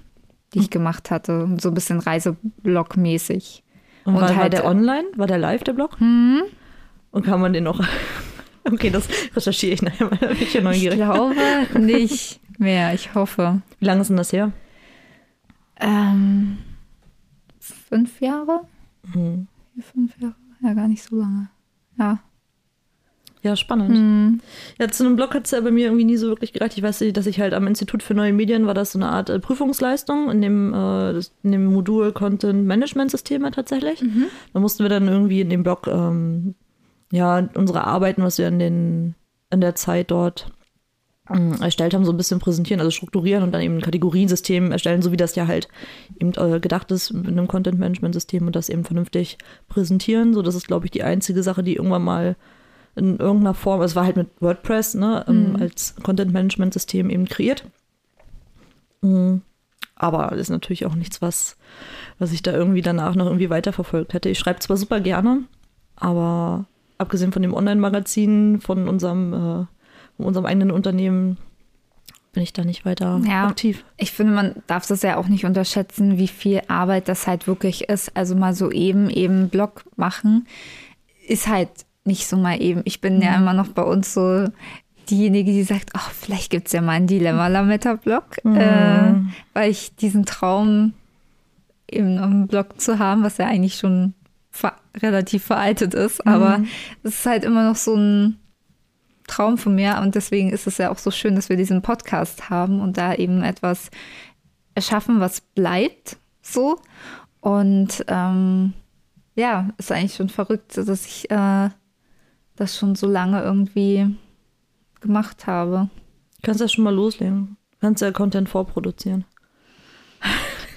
die ich gemacht hatte. So ein bisschen Reiseblog-mäßig. Und, und war, halt, war der online? War der live, der Blog? Mhm. Und kann man den noch. *laughs* Okay, das recherchiere ich nachher mal. Ich ja neugierig. Ich glaube *laughs* nicht mehr, ich hoffe. Wie lange ist denn das her? Ähm, fünf Jahre. Mhm. fünf Jahre. Ja, gar nicht so lange. Ja. Ja, spannend. Hm. Ja, zu einem Blog hat es ja bei mir irgendwie nie so wirklich gereicht. Ich weiß, dass ich halt am Institut für neue Medien war das so eine Art äh, Prüfungsleistung in dem, äh, das, in dem Modul Content Management Systeme tatsächlich. Da mussten wir dann irgendwie in dem Blog ähm, ja unsere Arbeiten, was wir in den in der Zeit dort erstellt haben, so ein bisschen präsentieren, also strukturieren und dann eben ein Kategoriensystem erstellen, so wie das ja halt eben äh, gedacht ist mit einem Content-Management-System und das eben vernünftig präsentieren. So, das ist, glaube ich, die einzige Sache, die irgendwann mal in irgendeiner Form, es war halt mit WordPress, ne, ähm, als Content-Management-System eben kreiert. Mhm. Aber das ist natürlich auch nichts, was, was ich da irgendwie danach noch irgendwie weiterverfolgt hätte. Ich schreibe zwar super gerne, aber abgesehen von dem Online-Magazin, von unserem, äh, von unserem eigenen Unternehmen, bin ich da nicht weiter Ja. aktiv. Ich finde, man darf das ja auch nicht unterschätzen, wie viel Arbeit das halt wirklich ist. Also mal so eben, eben Blog machen, ist halt nicht so mal eben. Ich bin ja immer noch bei uns so diejenige, die sagt, oh, vielleicht gibt es ja mal einen Dilemma-Lametta-Blog, äh, weil ich diesen Traum, eben einen Blog zu haben, was ja eigentlich schon ver relativ veraltet ist, aber es ist halt immer noch so ein Traum von mir und deswegen ist es ja auch so schön, dass wir diesen Podcast haben und da eben etwas erschaffen, was bleibt so. Und ähm, ja, ist eigentlich schon verrückt, dass ich äh, das schon so lange irgendwie gemacht habe. Kannst ja schon mal loslegen. Kannst ja Content vorproduzieren.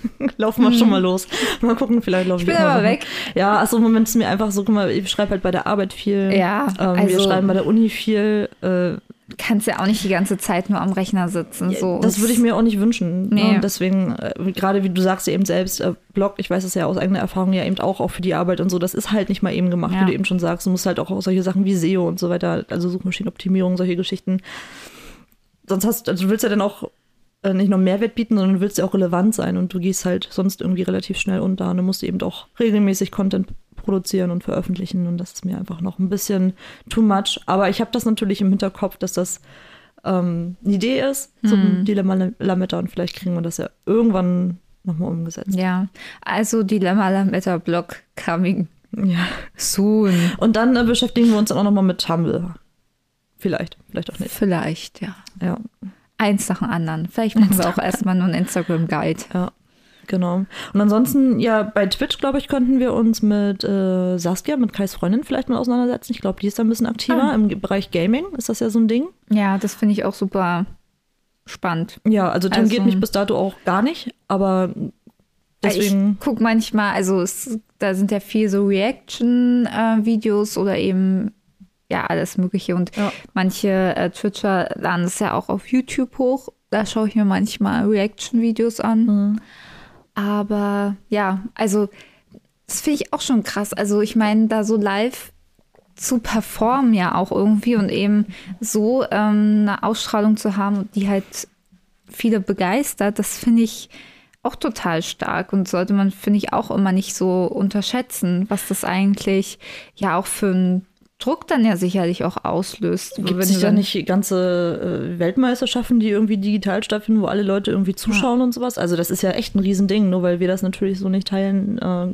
*laughs* Laufen wir schon mal los. Mal gucken, vielleicht laufe Hm. Ich ich bin aber weg. Ja, achso, im Moment ist mir einfach so, guck mal, ich schreibe halt bei der Arbeit viel. Ja, ähm, wir also- schreiben bei der Uni viel. Äh, Kannst ja auch nicht die ganze Zeit nur am Rechner sitzen. So. das würde ich mir auch nicht wünschen. Nee. Ne? Und deswegen, äh, gerade wie du sagst ja eben selbst, äh, Blog, ich weiß es ja aus eigener Erfahrung ja eben auch, auch für die Arbeit und so, das ist halt nicht mal eben gemacht, Ja. wie du eben schon sagst. Du musst halt auch solche Sachen wie SEO und so weiter, also Suchmaschinenoptimierung, solche Geschichten. Sonst hast also du willst ja dann auch nicht nur Mehrwert bieten, sondern du willst ja auch relevant sein und du gehst halt sonst irgendwie relativ schnell unter und du musst eben auch regelmäßig Content produzieren und veröffentlichen und das ist mir einfach noch ein bisschen too much. Aber ich habe das natürlich im Hinterkopf, dass das ähm, eine Idee ist zum Dilemma Lametta und vielleicht kriegen wir das ja irgendwann nochmal umgesetzt. ja, also Dilemma Lametta Blog coming Ja. soon. Und dann äh, beschäftigen wir uns dann auch nochmal mit Tumblr. Vielleicht, vielleicht auch nicht. Vielleicht, ja. Ja, Eins nach dem anderen. Vielleicht machen wir auch erstmal nur einen Instagram-Guide. ja, genau. Und ansonsten, ja, bei Twitch, glaube ich, könnten wir uns mit äh, Saskia, mit Kais Freundin vielleicht mal auseinandersetzen. Ich glaube, die ist da ein bisschen aktiver. Ah. Im Bereich Gaming ist das ja so ein Ding. Ja, das finde ich auch super spannend. Ja, also tangiert Also- mich bis dato auch gar nicht, aber deswegen. Ich gucke manchmal, also es, da sind ja viel so Reaction-Videos oder eben ja alles Mögliche. Und Ja. manche äh, Twitcher laden es ja auch auf YouTube hoch. Da schaue ich mir manchmal Reaction-Videos an. Mhm. Aber ja, also das finde ich auch schon krass. Also ich meine, da so live zu performen ja auch irgendwie und eben so ähm, eine Ausstrahlung zu haben, die halt viele begeistert, das finde ich auch total stark und sollte man, finde ich, auch immer nicht so unterschätzen, was das eigentlich ja auch für einen Druck dann ja sicherlich auch auslöst. Gibt es dann- nicht ganze äh, Weltmeisterschaften, die irgendwie digital stattfinden, wo alle Leute irgendwie zuschauen und sowas? Also das ist ja echt ein Riesending, nur weil wir das natürlich so nicht teilen. Äh,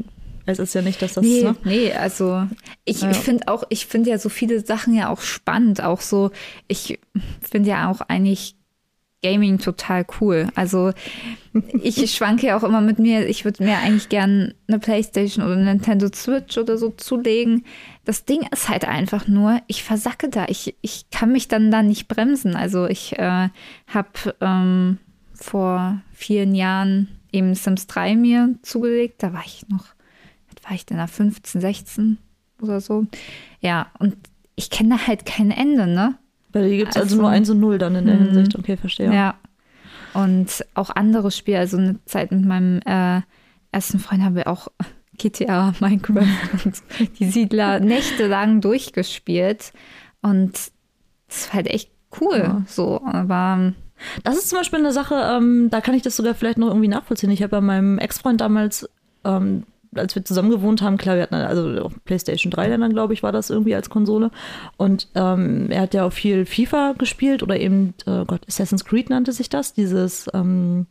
es ist ja nicht, dass das. Nee, Ne? nee, also ich Ja. finde auch, ich finde ja so viele Sachen ja auch spannend. Auch so, ich finde ja auch eigentlich Gaming total cool. Also ich *laughs* schwanke ja auch immer mit mir, ich würde mir eigentlich gern eine Playstation oder eine Nintendo Switch oder so zulegen. Das Ding ist halt einfach nur, ich versacke da. Ich, ich kann mich dann da nicht bremsen. Also ich äh, habe ähm, vor vielen Jahren eben Sims 3 mir zugelegt. Da war ich noch war ich denn da 15, 16 oder so. Ja, und ich kenne da halt kein Ende, ne? Weil hier gibt es also, Also- nur 1 und 0 dann in der Mhm. Hinsicht. Okay, verstehe. Ja. Und auch andere Spiele, also eine Zeit mit meinem äh, ersten Freund haben wir auch *laughs* GTA, Minecraft *laughs* und die *laughs* Siedler nächtelang durchgespielt. Und das war halt echt cool. Ja. So, aber Das ist zum Beispiel eine Sache, ähm, da kann ich das sogar vielleicht noch irgendwie nachvollziehen. Ich habe bei meinem Ex-Freund damals, ähm, als wir zusammen gewohnt haben, klar, wir hatten also auf PlayStation 3 dann, glaube ich, war das irgendwie als Konsole. Und ähm, er hat ja auch viel FIFA gespielt oder eben, äh Gott, Assassin's Creed nannte sich das, dieses, ähm,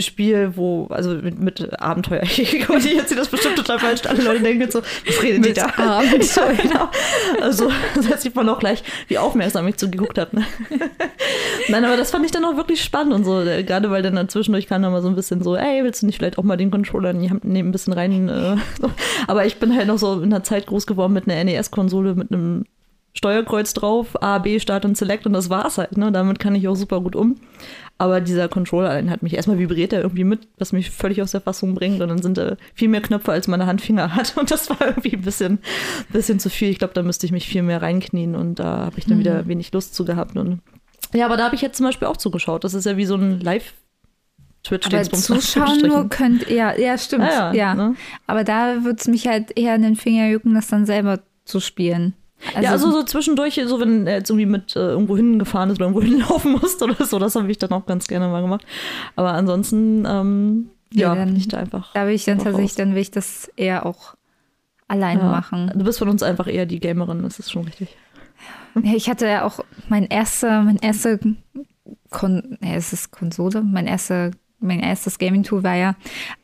Spiel, wo, also mit, mit Abenteuer. *laughs* ich jetzt sieht das bestimmt total falsch. Alle Leute denken so, was redet die da? Abenteuer. *laughs* genau. Also, *laughs* da sieht man auch gleich, wie aufmerksam ich zugeguckt habe. Ne? Nein, aber das fand ich dann auch wirklich spannend und so. Gerade weil dann zwischendurch kam dann mal so ein bisschen so, ey, willst du nicht vielleicht auch mal den Controller in die Hand nehmen, ein bisschen rein. Äh, so. Aber ich bin halt noch so in der Zeit groß geworden mit einer NES-Konsole, mit einem Steuerkreuz drauf, A, B, Start und Select und das war's halt. Ne? Damit kann ich auch super gut um. Aber dieser Controller hat mich erstmal vibriert er irgendwie mit, was mich völlig aus der Fassung bringt. Und dann sind da viel mehr Knöpfe, als meine Handfinger hat. *laughs* Und das war irgendwie ein bisschen, bisschen zu viel. Ich glaube, da müsste ich mich viel mehr reinknien und da habe ich dann mhm. wieder wenig Lust zu gehabt. Und ja, aber da habe ich jetzt zum Beispiel auch zugeschaut. Das ist ja wie so ein Live- Twitch aber zuschauen nur könnt, ja, ja, stimmt, ah, ja. ja. Ne? Aber da würde es mich halt eher in den Finger jucken, das dann selber zu spielen. Also, ja, also so zwischendurch, so wenn er jetzt irgendwie mit äh, irgendwo hingefahren ist oder irgendwo *laughs* hinlaufen musste oder so, das habe ich dann auch ganz gerne mal gemacht. Aber ansonsten, ähm, ja, ja nicht einfach. Da will ich dann tatsächlich, raus. dann will ich das eher auch alleine ja. machen. Du bist von uns einfach eher die Gamerin, das ist schon richtig. Ja, ich hatte ja auch mein erster, mein erster Kon ja, es ist Konsole, mein erster, mein erstes Gaming-Tool war ja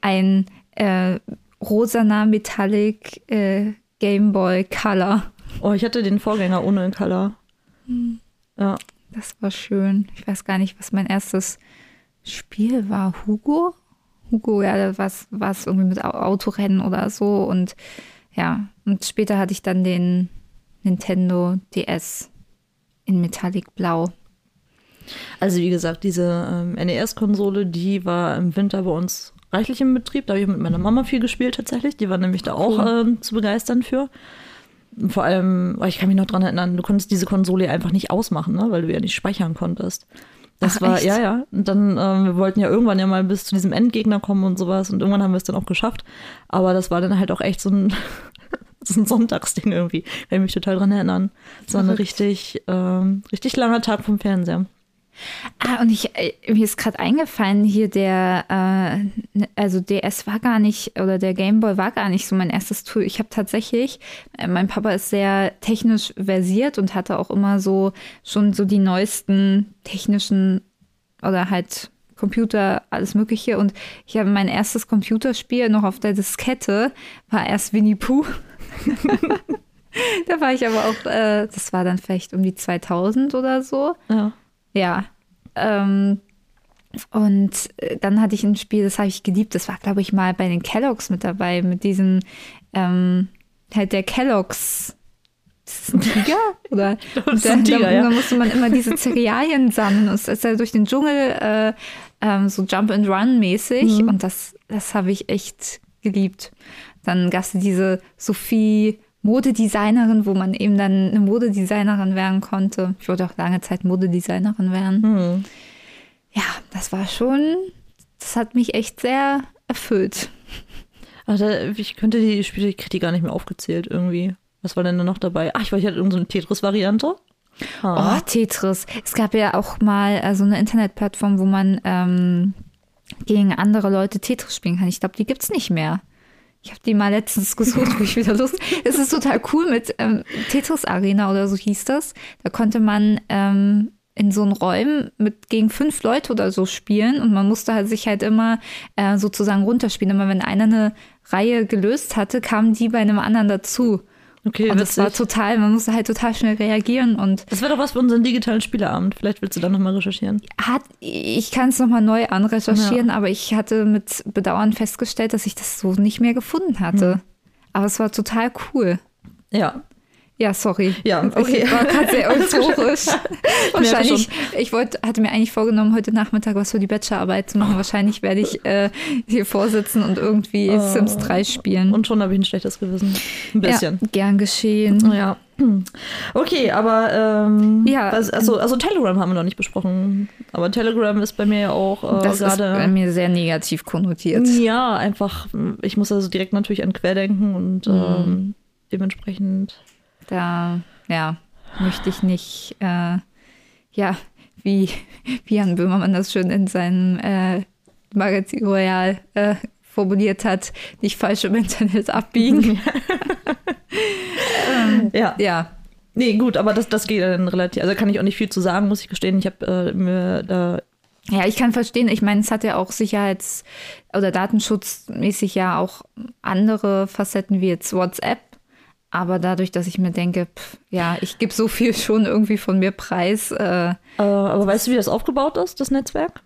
ein äh, rosaner Metallic äh, Game Boy Color. Oh, ich hatte den Vorgänger ohne Color. Hm. Ja. Das war schön. Ich weiß gar nicht, was mein erstes Spiel war. Hugo? Hugo, ja, da war es irgendwie mit Autorennen oder so. Und ja, und später hatte ich dann den Nintendo DS in Metallic Blau. Also wie gesagt, diese ähm, NES-Konsole, die war im Winter bei uns reichlich im Betrieb. Da habe ich mit meiner Mama viel gespielt tatsächlich. Die war nämlich da auch äh, zu begeistern für vor allem, ich kann mich noch dran erinnern, du konntest diese Konsole einfach nicht ausmachen, ne? weil du ja nicht speichern konntest. Das Ach, war, echt? ja, ja. Und dann, äh, wir wollten ja irgendwann ja mal bis zu diesem Endgegner kommen und sowas. Und irgendwann haben wir es dann auch geschafft. Aber das war dann halt auch echt so ein, *laughs* so ein Sonntagsding irgendwie. Kann ich mich total dran erinnern. War ein *laughs* richtig, ähm, richtig langer Tag vom Fernseher. Ah, und ich, äh, mir ist gerade eingefallen, hier der, äh, also DS war gar nicht, oder der Gameboy war gar nicht so mein erstes Tool. Ich habe tatsächlich, äh, mein Papa ist sehr technisch versiert und hatte auch immer so schon so die neuesten technischen oder halt Computer, alles Mögliche. Und ich habe mein erstes Computerspiel noch auf der Diskette, war erst Winnie Pooh. *laughs* da war ich aber auch, äh, das war dann vielleicht um die 2000 oder so. Ja. Ja. Ähm, und äh, dann hatte ich ein Spiel, das habe ich geliebt. Das war, glaube ich, mal bei den Kelloggs mit dabei, mit diesem, ähm, halt der Kelloggs. Ist das ein Tiger? *laughs* Oder das ist ein Tiger, da, ja. da musste man immer diese Cerealien sammeln. Und es ist ja durch den Dschungel äh, ähm, so Jump and Run mäßig. Mhm. Und das, das habe ich echt geliebt. Dann gab es diese Sophie Modedesignerin, wo man eben dann eine Modedesignerin werden konnte. Ich wollte auch lange Zeit Modedesignerin werden. Hm. Ja, das war schon, das hat mich echt sehr erfüllt. Ach, da, ich könnte die Spiele, ich kriege die gar nicht mehr aufgezählt irgendwie. Was war denn da noch dabei? Ach, ich weiß, ich hatte irgendeine so Tetris-Variante. Oh, Tetris. Es gab ja auch mal äh, so also eine Internetplattform, wo man ähm, gegen andere Leute Tetris spielen kann. Ich glaube, die gibt es nicht mehr. Ich habe die mal letztens gesucht, wo ich wieder Lust. Es ist total cool mit ähm, Tetris Arena oder so hieß das. Da konnte man ähm, in so einen Räumen mit gegen fünf Leute oder so spielen und man musste halt sich halt immer äh, sozusagen runterspielen. Immer wenn einer eine Reihe gelöst hatte, kamen die bei einem anderen dazu. Okay, und das war total, man musste halt total schnell reagieren und. Das wäre doch was für unseren digitalen Spieleabend. Vielleicht willst du da nochmal recherchieren. Hat, ich kann es nochmal neu anrecherchieren, ja. aber ich hatte mit Bedauern festgestellt, dass ich das so nicht mehr gefunden hatte. Hm. Aber es war total cool. Ja. Ja, sorry. Ja, *laughs* okay. Ich war gerade sehr *laughs* euphorisch. Wahrscheinlich, *laughs* ich wollte, hatte mir eigentlich vorgenommen, heute Nachmittag was für die Bachelorarbeit zu machen. Wahrscheinlich werde ich äh, hier vorsitzen und irgendwie oh. Sims 3 spielen. Und schon habe ich ein schlechtes Gewissen. Ein bisschen. Ja, gern geschehen. Ja. *clears throat* Okay, aber ähm, ja, also, also Telegram haben wir noch nicht besprochen. Aber Telegram ist bei mir ja auch äh, das gerade. Ist bei mir sehr negativ konnotiert. Ja, einfach, ich muss also direkt natürlich an Quer denken und mhm. ähm, dementsprechend da, ja, möchte ich nicht, äh, ja, wie, wie Jan Böhmermann das schön in seinem äh, Magazin Royal äh, formuliert hat, nicht falsch im Internet *laughs* abbiegen. ähm, ja. ja. Nee, gut, aber das, das geht dann relativ. Also kann ich auch nicht viel zu sagen, muss ich gestehen. Ich habe äh, mir da Ja, ich kann verstehen. Ich meine, es hat ja auch Sicherheits- oder Datenschutzmäßig ja auch andere Facetten wie jetzt WhatsApp. Aber dadurch, dass ich mir denke, pff, ja, ich gebe so viel *laughs* schon irgendwie von mir preis. Äh, Äh, aber weißt du, wie das aufgebaut ist, das Netzwerk?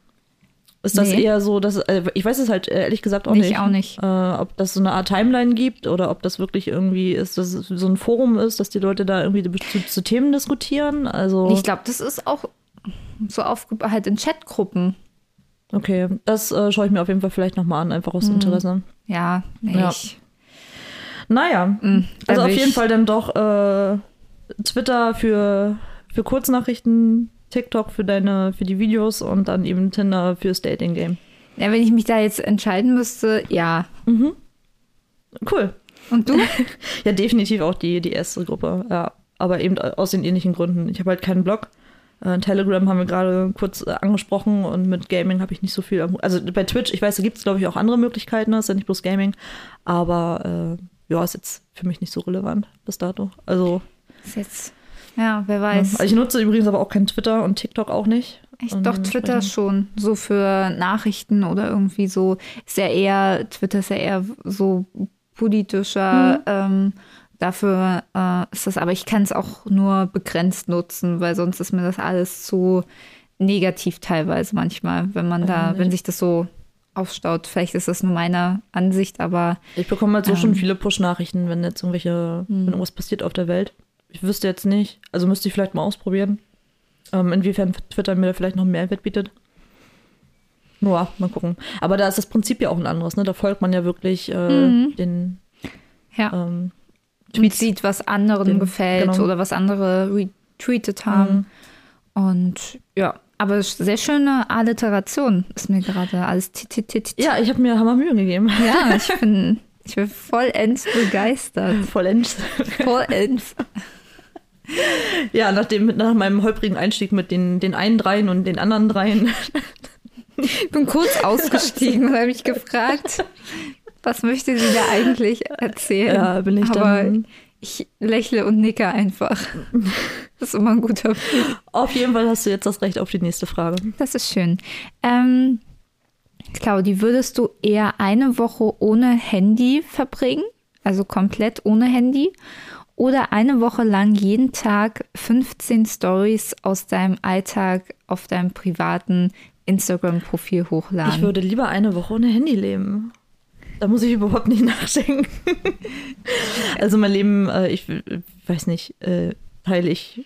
Ist das Nee. eher so, dass äh, ich weiß es halt äh, ehrlich gesagt auch Nicht, nicht. auch nicht. Äh, ob das so eine Art Timeline gibt oder ob das wirklich irgendwie ist, dass es so ein Forum ist, dass die Leute da irgendwie zu, zu Themen diskutieren. Also Ich glaube, das ist auch so aufgebaut, halt in Chatgruppen. okay, das äh, schaue ich mir auf jeden Fall vielleicht nochmal an, einfach aus Mhm. Interesse. Ja, nee, Ja. ich. Naja, da also auf jeden Fall dann doch äh, Twitter für, für Kurznachrichten, TikTok für deine, für die Videos und dann eben Tinder fürs Dating-Game. Ja, wenn ich mich da jetzt entscheiden müsste, ja. Cool. Und du? *laughs* Ja, definitiv auch die, die erste Gruppe, ja. Aber eben aus den ähnlichen Gründen. Ich habe halt keinen Blog. Äh, Telegram haben wir gerade kurz äh, angesprochen und mit Gaming habe ich nicht so viel. Also bei Twitch, ich weiß, da gibt es, glaube ich, auch andere Möglichkeiten, das ist ja nicht bloß Gaming. Aber äh, ja, ist jetzt für mich nicht so relevant bis dato. Also, Ist jetzt. Ja, wer weiß. also ich nutze übrigens aber auch kein Twitter und TikTok auch nicht. Und doch, Twitter schon. So für Nachrichten oder irgendwie so. Ist ja eher, Twitter ist ja eher so politischer. Mhm. Ähm, dafür äh, ist das, aber ich kann es auch nur begrenzt nutzen, weil sonst ist mir das alles zu negativ teilweise manchmal, wenn man da, wenn ich- sich das so aufstaut. Vielleicht ist das nur meine Ansicht, aber Ich bekomme halt so Ähm. schon viele Push-Nachrichten, wenn jetzt irgendwelche, wenn irgendwas passiert auf der Welt. Ich wüsste jetzt nicht, also müsste ich vielleicht mal ausprobieren, ähm, inwiefern Twitter mir da vielleicht noch einen Mehrwert bietet. Nur, mal gucken. Aber da ist das Prinzip ja auch ein anderes, ne? Da folgt man ja wirklich äh, Mhm. den ja. ähm, und sieht, was anderen Den- gefällt genau. oder was andere retweetet haben. Mhm. Und ja, aber sehr schöne Alliteration ist mir gerade alles. Ja, ich habe mir Hammer Mühe gegeben. ja, *laughs* ich bin, ich bin vollends begeistert. Vollends. Vollends. *laughs* Ja, nach, dem, nach meinem holprigen Einstieg mit den, den einen dreien und den anderen dreien. Ich bin kurz *laughs* ausgestiegen und habe mich gefragt, was möchte sie da eigentlich erzählen? Ja, bin ich aber dann- ich lächle und nicke einfach. *laughs* Das ist immer ein guter Gefühl. Auf jeden Fall hast du jetzt das Recht auf die nächste Frage. Das ist schön. Ähm, Claudi, würdest du eher eine Woche ohne Handy verbringen? Also komplett ohne Handy? Oder eine Woche lang jeden Tag 15 Stories aus deinem Alltag auf deinem privaten Instagram-Profil hochladen? Ich würde lieber eine Woche ohne Handy leben. Da muss ich überhaupt nicht *laughs* nachdenken. also mein Leben, äh, ich weiß nicht, äh, teile ich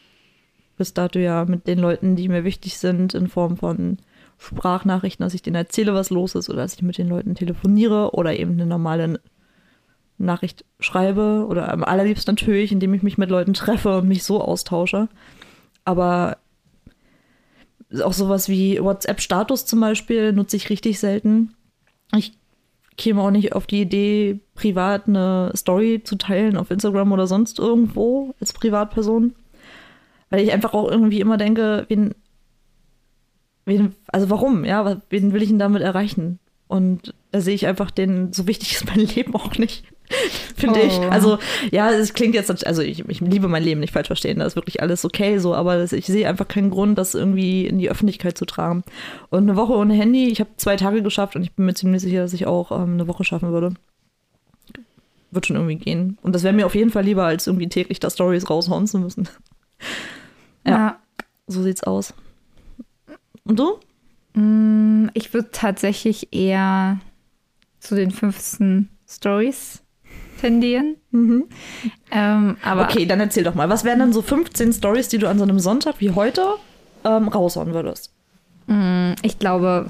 bis dato ja mit den Leuten, die mir wichtig sind, in Form von Sprachnachrichten, dass ich denen erzähle, was los ist, oder dass ich mit den Leuten telefoniere oder eben eine normale Nachricht schreibe oder am allerliebsten natürlich, indem ich mich mit Leuten treffe und mich so austausche. Aber auch sowas wie WhatsApp-Status zum Beispiel nutze ich richtig selten. Ich käme auch nicht auf die Idee, privat eine Story zu teilen auf Instagram oder sonst irgendwo als Privatperson. Weil ich einfach auch irgendwie immer denke, wen, wen also warum, ja, wen will ich denn damit erreichen? Und da sehe ich einfach den, so wichtig *laughs* ist mein Leben auch nicht, *laughs* finde ich. Oh. Also, ja, es klingt jetzt, also ich, ich liebe mein Leben, nicht falsch verstehen, da ist wirklich alles okay so, aber ich sehe einfach keinen Grund, das irgendwie in die Öffentlichkeit zu tragen. Und eine Woche ohne Handy, ich habe zwei Tage geschafft und ich bin mir ziemlich sicher, dass ich auch ähm, eine Woche schaffen würde. Wird schon irgendwie gehen. Und das wäre mir auf jeden Fall lieber, als irgendwie täglich da Stories raushauen zu müssen. *laughs* Ja. ja. So sieht's aus. Und du? Mm, Ich würde tatsächlich eher zu den 15 Stories tendieren. Ähm, aber Okay, dann erzähl doch mal. Was wären dann so 15 Stories, die du an so einem Sonntag wie heute ähm, raushauen würdest? Mm, Ich glaube,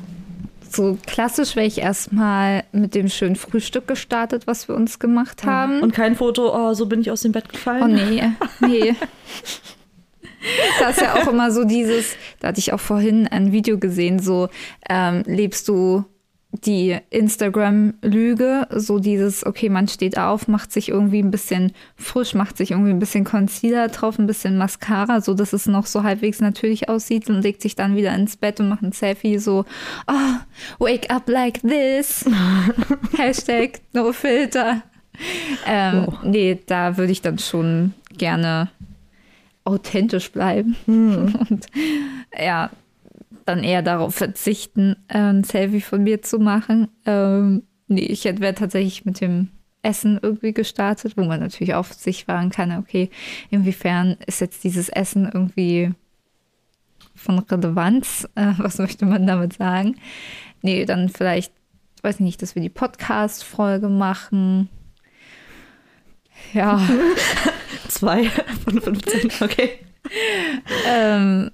so klassisch wäre ich erstmal mit dem schönen Frühstück gestartet, was wir uns gemacht haben. Und kein Foto, oh, so bin ich aus dem Bett gefallen. oh nee, nee. *laughs* Das ist ja auch immer so dieses, da hatte ich auch vorhin ein Video gesehen, so ähm, lebst du die Instagram-Lüge, so dieses, okay, man steht auf, macht sich irgendwie ein bisschen frisch, macht sich irgendwie ein bisschen Concealer drauf, ein bisschen Mascara, so dass es noch so halbwegs natürlich aussieht und legt sich dann wieder ins Bett und macht ein Selfie so, oh, wake up like this. *laughs* Hashtag no filter. Ähm, Wow. Nee, da würde ich dann schon gerne authentisch bleiben. *laughs* Und ja, dann eher darauf verzichten, ein Selfie von mir zu machen. Ähm, nee, ich wäre tatsächlich mit dem Essen irgendwie gestartet, wo man natürlich auf sich fragen kann, okay, inwiefern ist jetzt dieses Essen irgendwie von Relevanz? Äh, was möchte man damit sagen? Nee, dann vielleicht, weiß ich nicht, dass wir die Podcast-Folge machen. Ja. *laughs* Zwei von 15, okay. ähm,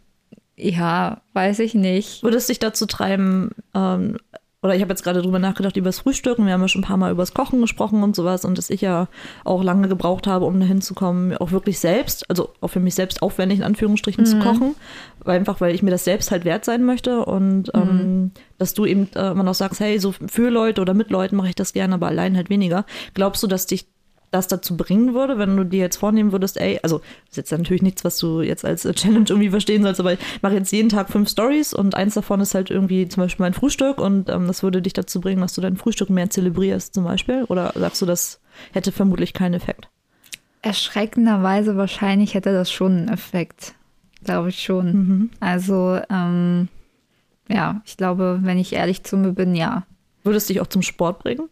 ja, weiß ich nicht. Würde es dich dazu treiben, ähm, oder ich habe jetzt gerade drüber nachgedacht über das Frühstücken. Wir haben ja schon ein paar Mal über das Kochen gesprochen und sowas und dass ich ja auch lange gebraucht habe, um dahin zu kommen, auch wirklich selbst, also auch für mich selbst aufwendig in Anführungsstrichen mhm. zu kochen, weil einfach, weil ich mir das selbst halt wert sein möchte und mhm. ähm, dass du eben äh, immer noch sagst, hey, so für Leute oder mit Leuten mache ich das gerne, aber allein halt weniger. Glaubst du, dass dich das dazu bringen würde, wenn du dir jetzt vornehmen würdest, ey, also das ist jetzt natürlich nichts, was du jetzt als *laughs* Challenge irgendwie verstehen sollst, aber ich mache jetzt jeden Tag fünf Stories und eins davon ist halt irgendwie zum Beispiel mein Frühstück und ähm, das würde dich dazu bringen, dass du dein Frühstück mehr zelebrierst zum Beispiel? Oder sagst du, das hätte vermutlich keinen Effekt? Erschreckenderweise wahrscheinlich hätte das schon einen Effekt, glaube ich schon. Mhm. Also ähm, ja, ich glaube, wenn ich ehrlich zu mir bin, ja. Würdest dich auch zum Sport bringen?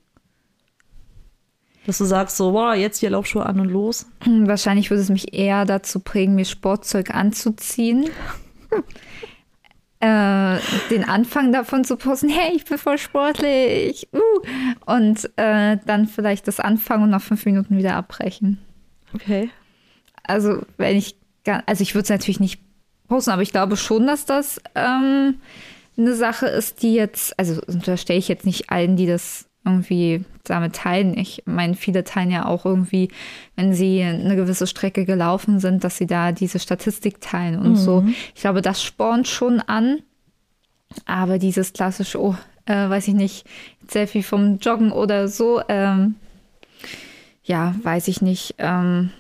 Dass du sagst so, wow, jetzt hier Laufschuhe an und los? Hm, wahrscheinlich würde es mich eher dazu prägen, mir Sportzeug anzuziehen. *laughs* äh, den Anfang davon zu posten, hey, ich bin voll sportlich. Uh. Und äh, dann vielleicht das Anfangen und nach fünf Minuten wieder abbrechen. Okay. Also, wenn ich, also ich würde es natürlich nicht posten, aber ich glaube schon, dass das ähm, eine Sache ist, die jetzt, also da stelle ich jetzt nicht allen, die das irgendwie damit teilen. Ich meine, viele teilen ja auch irgendwie, wenn sie eine gewisse Strecke gelaufen sind, dass sie da diese Statistik teilen und mhm. so. Ich glaube, das spornt schon an. Aber dieses klassische, oh, äh, weiß ich nicht, Selfie vom Joggen oder so, ähm, ja, weiß ich nicht. Ähm,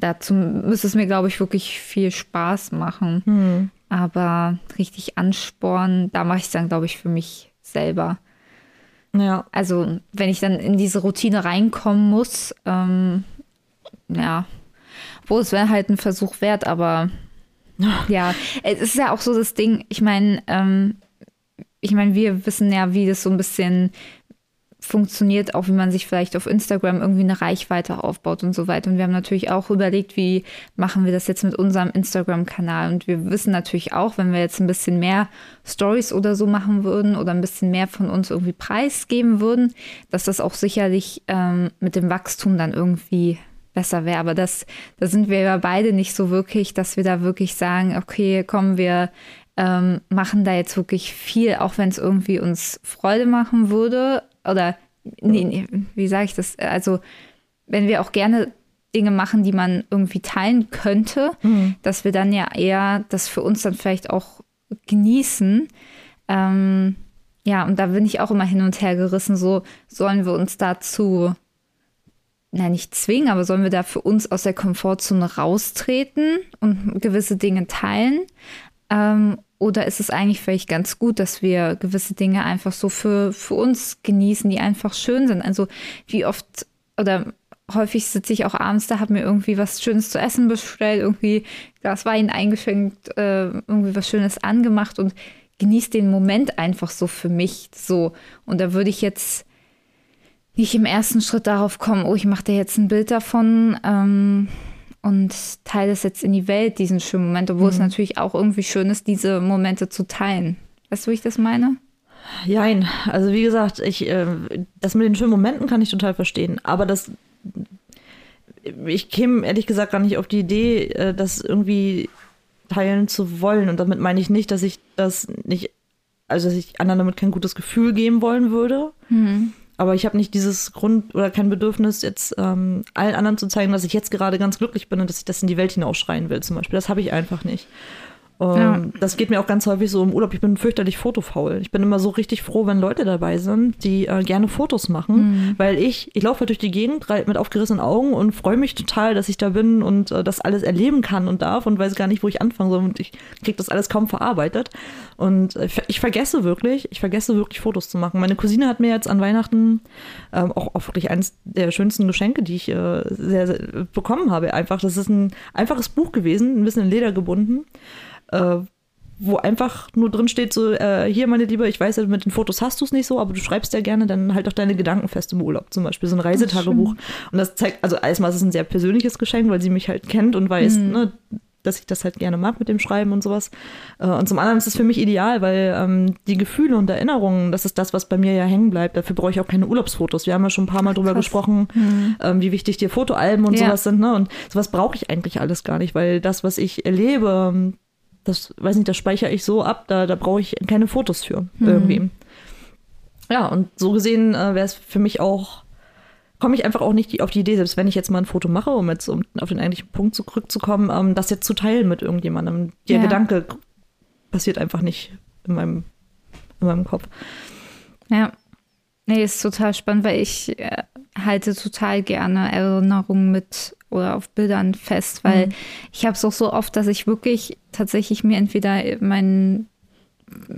dazu müsste es mir, glaube ich, wirklich viel Spaß machen. Mhm. Aber richtig anspornen, da mache ich es dann, glaube ich, für mich selber. Ja. Also, wenn ich dann in diese Routine reinkommen muss, ähm, ja, wo es wäre halt ein Versuch wert, aber *laughs* ja, es ist ja auch so das Ding, ich meine, ähm, ich meine, wir wissen ja, wie das so ein bisschen funktioniert, auch wie man sich vielleicht auf Instagram irgendwie eine Reichweite aufbaut und so weiter. Und wir haben natürlich auch überlegt, wie machen wir das jetzt mit unserem Instagram-Kanal. Und wir wissen natürlich auch, wenn wir jetzt ein bisschen mehr Stories oder so machen würden oder ein bisschen mehr von uns irgendwie preisgeben würden, dass das auch sicherlich ähm, mit dem Wachstum dann irgendwie besser wäre. Aber das, da sind wir ja beide nicht so wirklich, dass wir da wirklich sagen, okay, kommen wir ähm, machen da jetzt wirklich viel, auch wenn es irgendwie uns Freude machen würde, oder nee, nee, wie sage ich das? Also, wenn wir auch gerne Dinge machen, die man irgendwie teilen könnte, mhm. dass wir dann ja eher das für uns dann vielleicht auch genießen. Ähm, ja, und da bin ich auch immer hin und her gerissen, so sollen wir uns dazu, na nicht zwingen, aber sollen wir da für uns aus der Komfortzone raustreten und gewisse Dinge teilen? Ähm, oder ist es eigentlich vielleicht ganz gut, dass wir gewisse Dinge einfach so für, für uns genießen, die einfach schön sind? Also wie oft oder häufig sitze ich auch abends da, habe mir irgendwie was Schönes zu essen bestellt, irgendwie Glas Wein eingeschenkt, äh, irgendwie was Schönes angemacht und genieße den Moment einfach so für mich so. Und da würde ich jetzt nicht im ersten Schritt darauf kommen, oh, ich mache dir jetzt ein Bild davon. Ähm, und teile es jetzt in die Welt, diesen schönen Moment, obwohl mhm. es natürlich auch irgendwie schön ist, diese Momente zu teilen. Weißt du, wie ich das meine? Jein, also wie gesagt, ich, äh, das mit den schönen Momenten kann ich total verstehen, aber das, ich käme ehrlich gesagt gar nicht auf die Idee, äh, das irgendwie teilen zu wollen und damit meine ich nicht, dass ich das nicht, also dass ich anderen damit kein gutes Gefühl geben wollen würde, mhm. Aber ich habe nicht dieses Grund oder kein Bedürfnis, jetzt ähm, allen anderen zu zeigen, dass ich jetzt gerade ganz glücklich bin und dass ich das in die Welt hinausschreien will, zum Beispiel. Das habe ich einfach nicht. Um, ja. Das geht mir auch ganz häufig so im Urlaub. Ich bin fürchterlich fotofaul. Ich bin immer so richtig froh, wenn Leute dabei sind, die äh, gerne Fotos machen, mhm. weil ich, ich laufe halt durch die Gegend mit aufgerissenen Augen und freue mich total, dass ich da bin und äh, das alles erleben kann und darf und weiß gar nicht, wo ich anfangen soll und ich kriege das alles kaum verarbeitet. Und äh, ich vergesse wirklich, ich vergesse wirklich Fotos zu machen. Meine Cousine hat mir jetzt an Weihnachten ähm, auch, auch wirklich eines der schönsten Geschenke, die ich äh, sehr, sehr bekommen habe, einfach. Das ist ein einfaches Buch gewesen, ein bisschen in Leder gebunden äh, wo einfach nur drin steht, so, äh, hier, meine Liebe, ich weiß ja, mit den Fotos hast du es nicht so, aber du schreibst ja gerne dann halt auch deine Gedanken fest im Urlaub, zum Beispiel so ein Reisetagebuch. Und das zeigt, also erstmal ist es ein sehr persönliches Geschenk, weil sie mich halt kennt und weiß, mhm. ne, dass ich das halt gerne mag mit dem Schreiben und sowas. Äh, und zum anderen ist es für mich ideal, weil ähm, die Gefühle und Erinnerungen, das ist das, was bei mir ja hängen bleibt. Dafür brauche ich auch keine Urlaubsfotos. Wir haben ja schon ein paar Mal drüber Krass. gesprochen, mhm. ähm, wie wichtig dir Fotoalben und ja. sowas sind. Ne? Und sowas brauche ich eigentlich alles gar nicht, weil das, was ich erlebe, ähm, das weiß nicht, das speichere ich so ab, da, da brauche ich keine Fotos für mhm. irgendwie. Ja, und so gesehen äh, wäre es für mich auch komme ich einfach auch nicht auf die Idee, selbst wenn ich jetzt mal ein Foto mache, um jetzt um auf den eigentlichen Punkt zurückzukommen, ähm, das jetzt zu teilen mit irgendjemandem. Der ja. Gedanke passiert einfach nicht in meinem, in meinem Kopf. Ja. Nee, ist total spannend, weil ich äh, halte total gerne Erinnerungen mit oder auf Bildern fest, weil mhm. ich habe es auch so oft, dass ich wirklich tatsächlich mir entweder meinen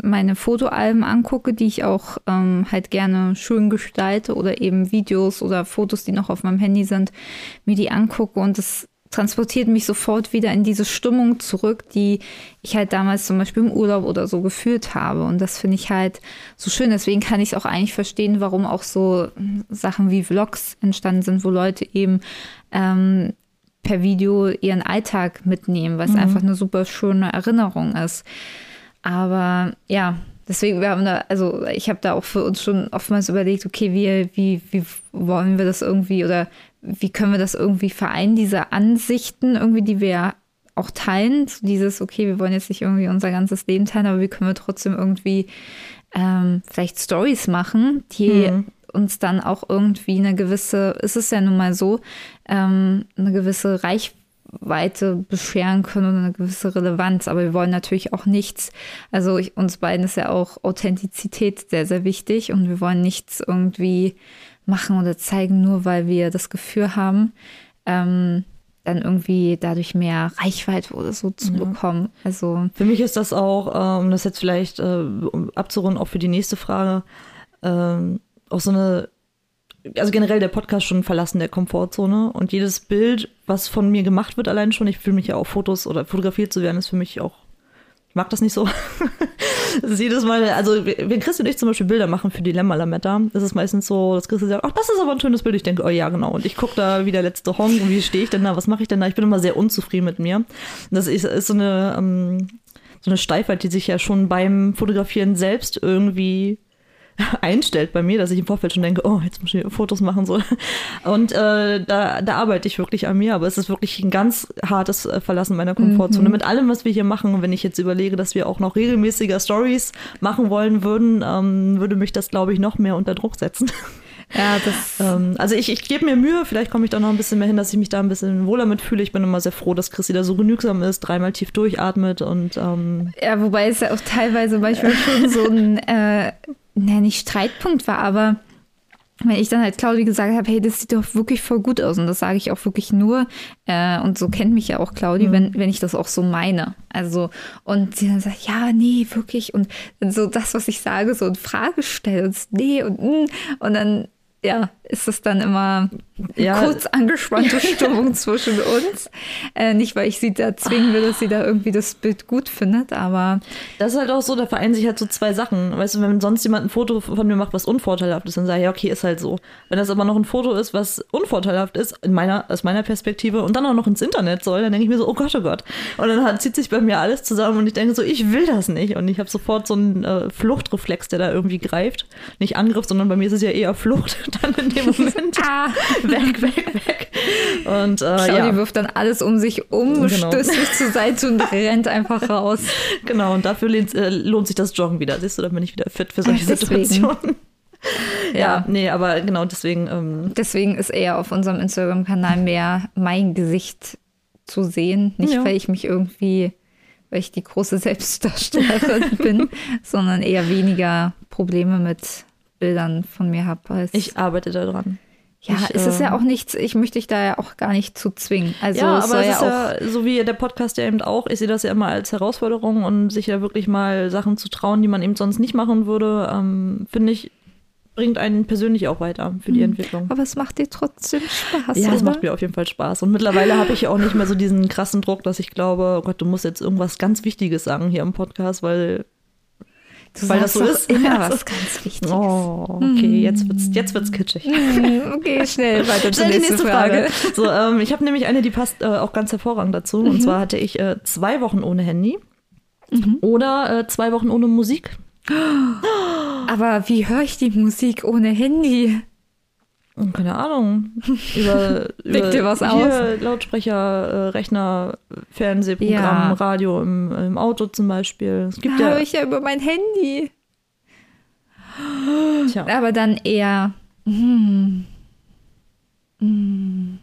meine Fotoalben angucke, die ich auch ähm, halt gerne schön gestalte oder eben Videos oder Fotos, die noch auf meinem Handy sind, mir die angucke und das transportiert mich sofort wieder in diese Stimmung zurück, die ich halt damals zum Beispiel im Urlaub oder so gefühlt habe. Und das finde ich halt so schön. Deswegen kann ich es auch eigentlich verstehen, warum auch so Sachen wie Vlogs entstanden sind, wo Leute eben ähm, per Video ihren Alltag mitnehmen, was mhm. einfach eine super schöne Erinnerung ist. Aber ja, deswegen, wir haben da, also ich habe da auch für uns schon oftmals überlegt, okay, wie, wie, wie wollen wir das irgendwie oder wie können wir das irgendwie vereinen, diese Ansichten irgendwie, die wir auch teilen. So dieses, okay, wir wollen jetzt nicht irgendwie unser ganzes Leben teilen, aber wie können wir trotzdem irgendwie ähm, vielleicht Stories machen, die mhm. uns dann auch irgendwie eine gewisse, ist es ja nun mal so, ähm, eine gewisse Reichweite Weite bescheren können und eine gewisse Relevanz. Aber wir wollen natürlich auch nichts, also ich, uns beiden ist ja auch Authentizität sehr, sehr wichtig und wir wollen nichts irgendwie machen oder zeigen, nur weil wir das Gefühl haben, ähm, dann irgendwie dadurch mehr Reichweite oder so zu ja. bekommen. Also für mich ist das auch, um ähm, das jetzt vielleicht äh, abzurunden, auch für die nächste Frage, ähm, auch so eine also generell der Podcast schon verlassen der Komfortzone und jedes Bild, was von mir gemacht wird, allein schon, ich fühle mich ja auch Fotos oder fotografiert zu werden, ist für mich auch, mag das nicht so. *laughs* jedes Mal, also wenn Chris und ich zum Beispiel Bilder machen für Dilemma Lametta, ist es meistens so, dass Chris sagt, ach, das ist aber ein schönes Bild. Ich denke, oh ja, genau. Und ich gucke da wie der letzte Hong und wie stehe ich denn da, was mache ich denn da? Ich bin immer sehr unzufrieden mit mir. Und das ist, ist so eine, ähm, so eine Steifheit, die sich ja schon beim Fotografieren selbst irgendwie *laughs* einstellt bei mir, dass ich im Vorfeld schon denke, oh, jetzt muss ich Fotos machen. So. Und äh, da, da arbeite ich wirklich an mir, aber es ist wirklich ein ganz hartes äh, Verlassen meiner Komfortzone. Mhm. Mit allem, was wir hier machen, wenn ich jetzt überlege, dass wir auch noch regelmäßiger Stories machen wollen würden, ähm, würde mich das, glaube ich, noch mehr unter Druck setzen. Ja, das. *laughs* ähm, also ich, ich gebe mir Mühe, vielleicht komme ich da noch ein bisschen mehr hin, dass ich mich da ein bisschen wohler mitfühle. Ich bin immer sehr froh, dass Chrissy da so genügsam ist, dreimal tief durchatmet und ähm Ja, wobei es ja auch teilweise manchmal schon so ein äh, na, nicht Streitpunkt war, aber wenn ich dann halt Claudi gesagt habe, hey, das sieht doch wirklich voll gut aus und das sage ich auch wirklich nur äh, und so kennt mich ja auch Claudi, mhm. wenn, wenn ich das auch so meine. Also und sie dann sagt, ja, nee, wirklich und so das, was ich sage, so in Frage stellt und nee und mm, und dann ja, ist es dann immer ja. kurz angespannte *laughs* Stimmung zwischen uns. Äh, nicht, weil ich sie da zwingen will, dass sie da irgendwie das Bild gut findet, aber. Das ist halt auch so, da vereinen sich halt so zwei Sachen. Weißt du, wenn sonst jemand ein Foto von mir macht, was unvorteilhaft ist, dann sage ich, ja, okay, ist halt so. Wenn das aber noch ein Foto ist, was unvorteilhaft ist, in meiner, aus meiner Perspektive, und dann auch noch ins Internet soll, dann denke ich mir so, oh Gott, oh Gott. Und dann zieht sich bei mir alles zusammen und ich denke so, ich will das nicht. Und ich habe sofort so einen äh, Fluchtreflex, der da irgendwie greift. Nicht Angriff, sondern bei mir ist es ja eher Flucht *laughs* dann in dem *laughs* Moment. ah. Weg, *laughs* weg, weg. Und äh, Claudia ja. wirft dann alles um sich um, genau. stößt sich zur Seite und *laughs* rennt einfach raus. Genau, und dafür lohnt, äh, lohnt sich das Joggen wieder. Siehst du, dann bin ich wieder fit für solche *laughs* Deswegen. Situationen. Ja. ja, nee, aber genau deswegen. Ähm, deswegen ist eher auf unserem Instagram-Kanal mehr mein Gesicht zu sehen. Nicht, ja. weil ich mich irgendwie, weil ich die große Selbstdarstellerin bin, sondern eher weniger Probleme mit Bildern von mir habe. Ich arbeite daran. Ja, ich, es ist ja ähm, auch nichts, ich möchte dich da ja auch gar nicht zu zwingen. Also ja, aber es, es ist ja, ja so wie der Podcast ja eben auch, ich sehe das ja immer als Herausforderung und sich ja wirklich mal Sachen zu trauen, die man eben sonst nicht machen würde, ähm, finde ich, bringt einen persönlich auch weiter für die Entwicklung. Aber es macht dir trotzdem Spaß. Ja, es oder? macht mir auf jeden Fall Spaß. Und mittlerweile habe ich ja auch nicht mehr so diesen krassen Druck, dass ich glaube, oh Gott, du musst jetzt irgendwas ganz Wichtiges sagen hier im Podcast, weil du weil das so ist. immer was ganz Wichtiges. Oh, okay, jetzt wird's, jetzt wird's kitschig. *laughs* Okay, schnell weiter *laughs* zur nächsten nächste Frage. Frage. So, ähm, ich habe nämlich eine, die passt äh, auch ganz hervorragend dazu. Und zwar hatte ich äh, zwei Wochen ohne Handy oder äh, zwei Wochen ohne Musik. *gasps* Aber wie höre ich die Musik ohne Handy? Keine Ahnung. Über, *laughs* über dir was hier, Lautsprecher, äh, Rechner, Fernsehprogramm, Ja. Radio im, im Auto zum Beispiel. Es Da gibt ja. höre ich ja über mein Handy. Tja. Aber dann eher. Hm, hm.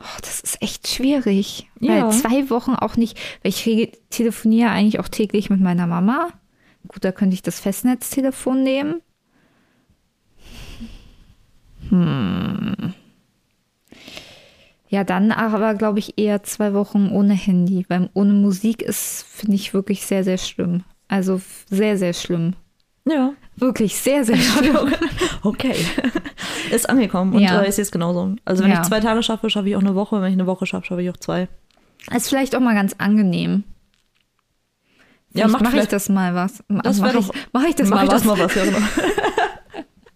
Oh, das ist echt schwierig. Ja. Weil zwei Wochen auch nicht, weil ich telefoniere eigentlich auch täglich mit meiner Mama. Gut, da könnte ich das Festnetztelefon nehmen. Hm. Ja, dann aber, glaube ich, eher zwei Wochen ohne Handy, weil ohne Musik ist, finde ich, wirklich sehr, sehr schlimm. Also sehr, sehr schlimm. Ja. Wirklich sehr, sehr *laughs* schlimm. Okay. Ist angekommen und Ja. äh, ich sehe es genauso. Also wenn Ja. ich zwei Tage schaffe, schaffe ich auch eine Woche. Wenn ich eine Woche schaffe, schaffe ich auch zwei. Ist vielleicht auch mal ganz angenehm. Ja, Vielleicht macht mache ich vielleicht- das mal was. Das Mach wär ich, doch- mach ich das Mach mal ich was. das mal was, ja genau. *laughs*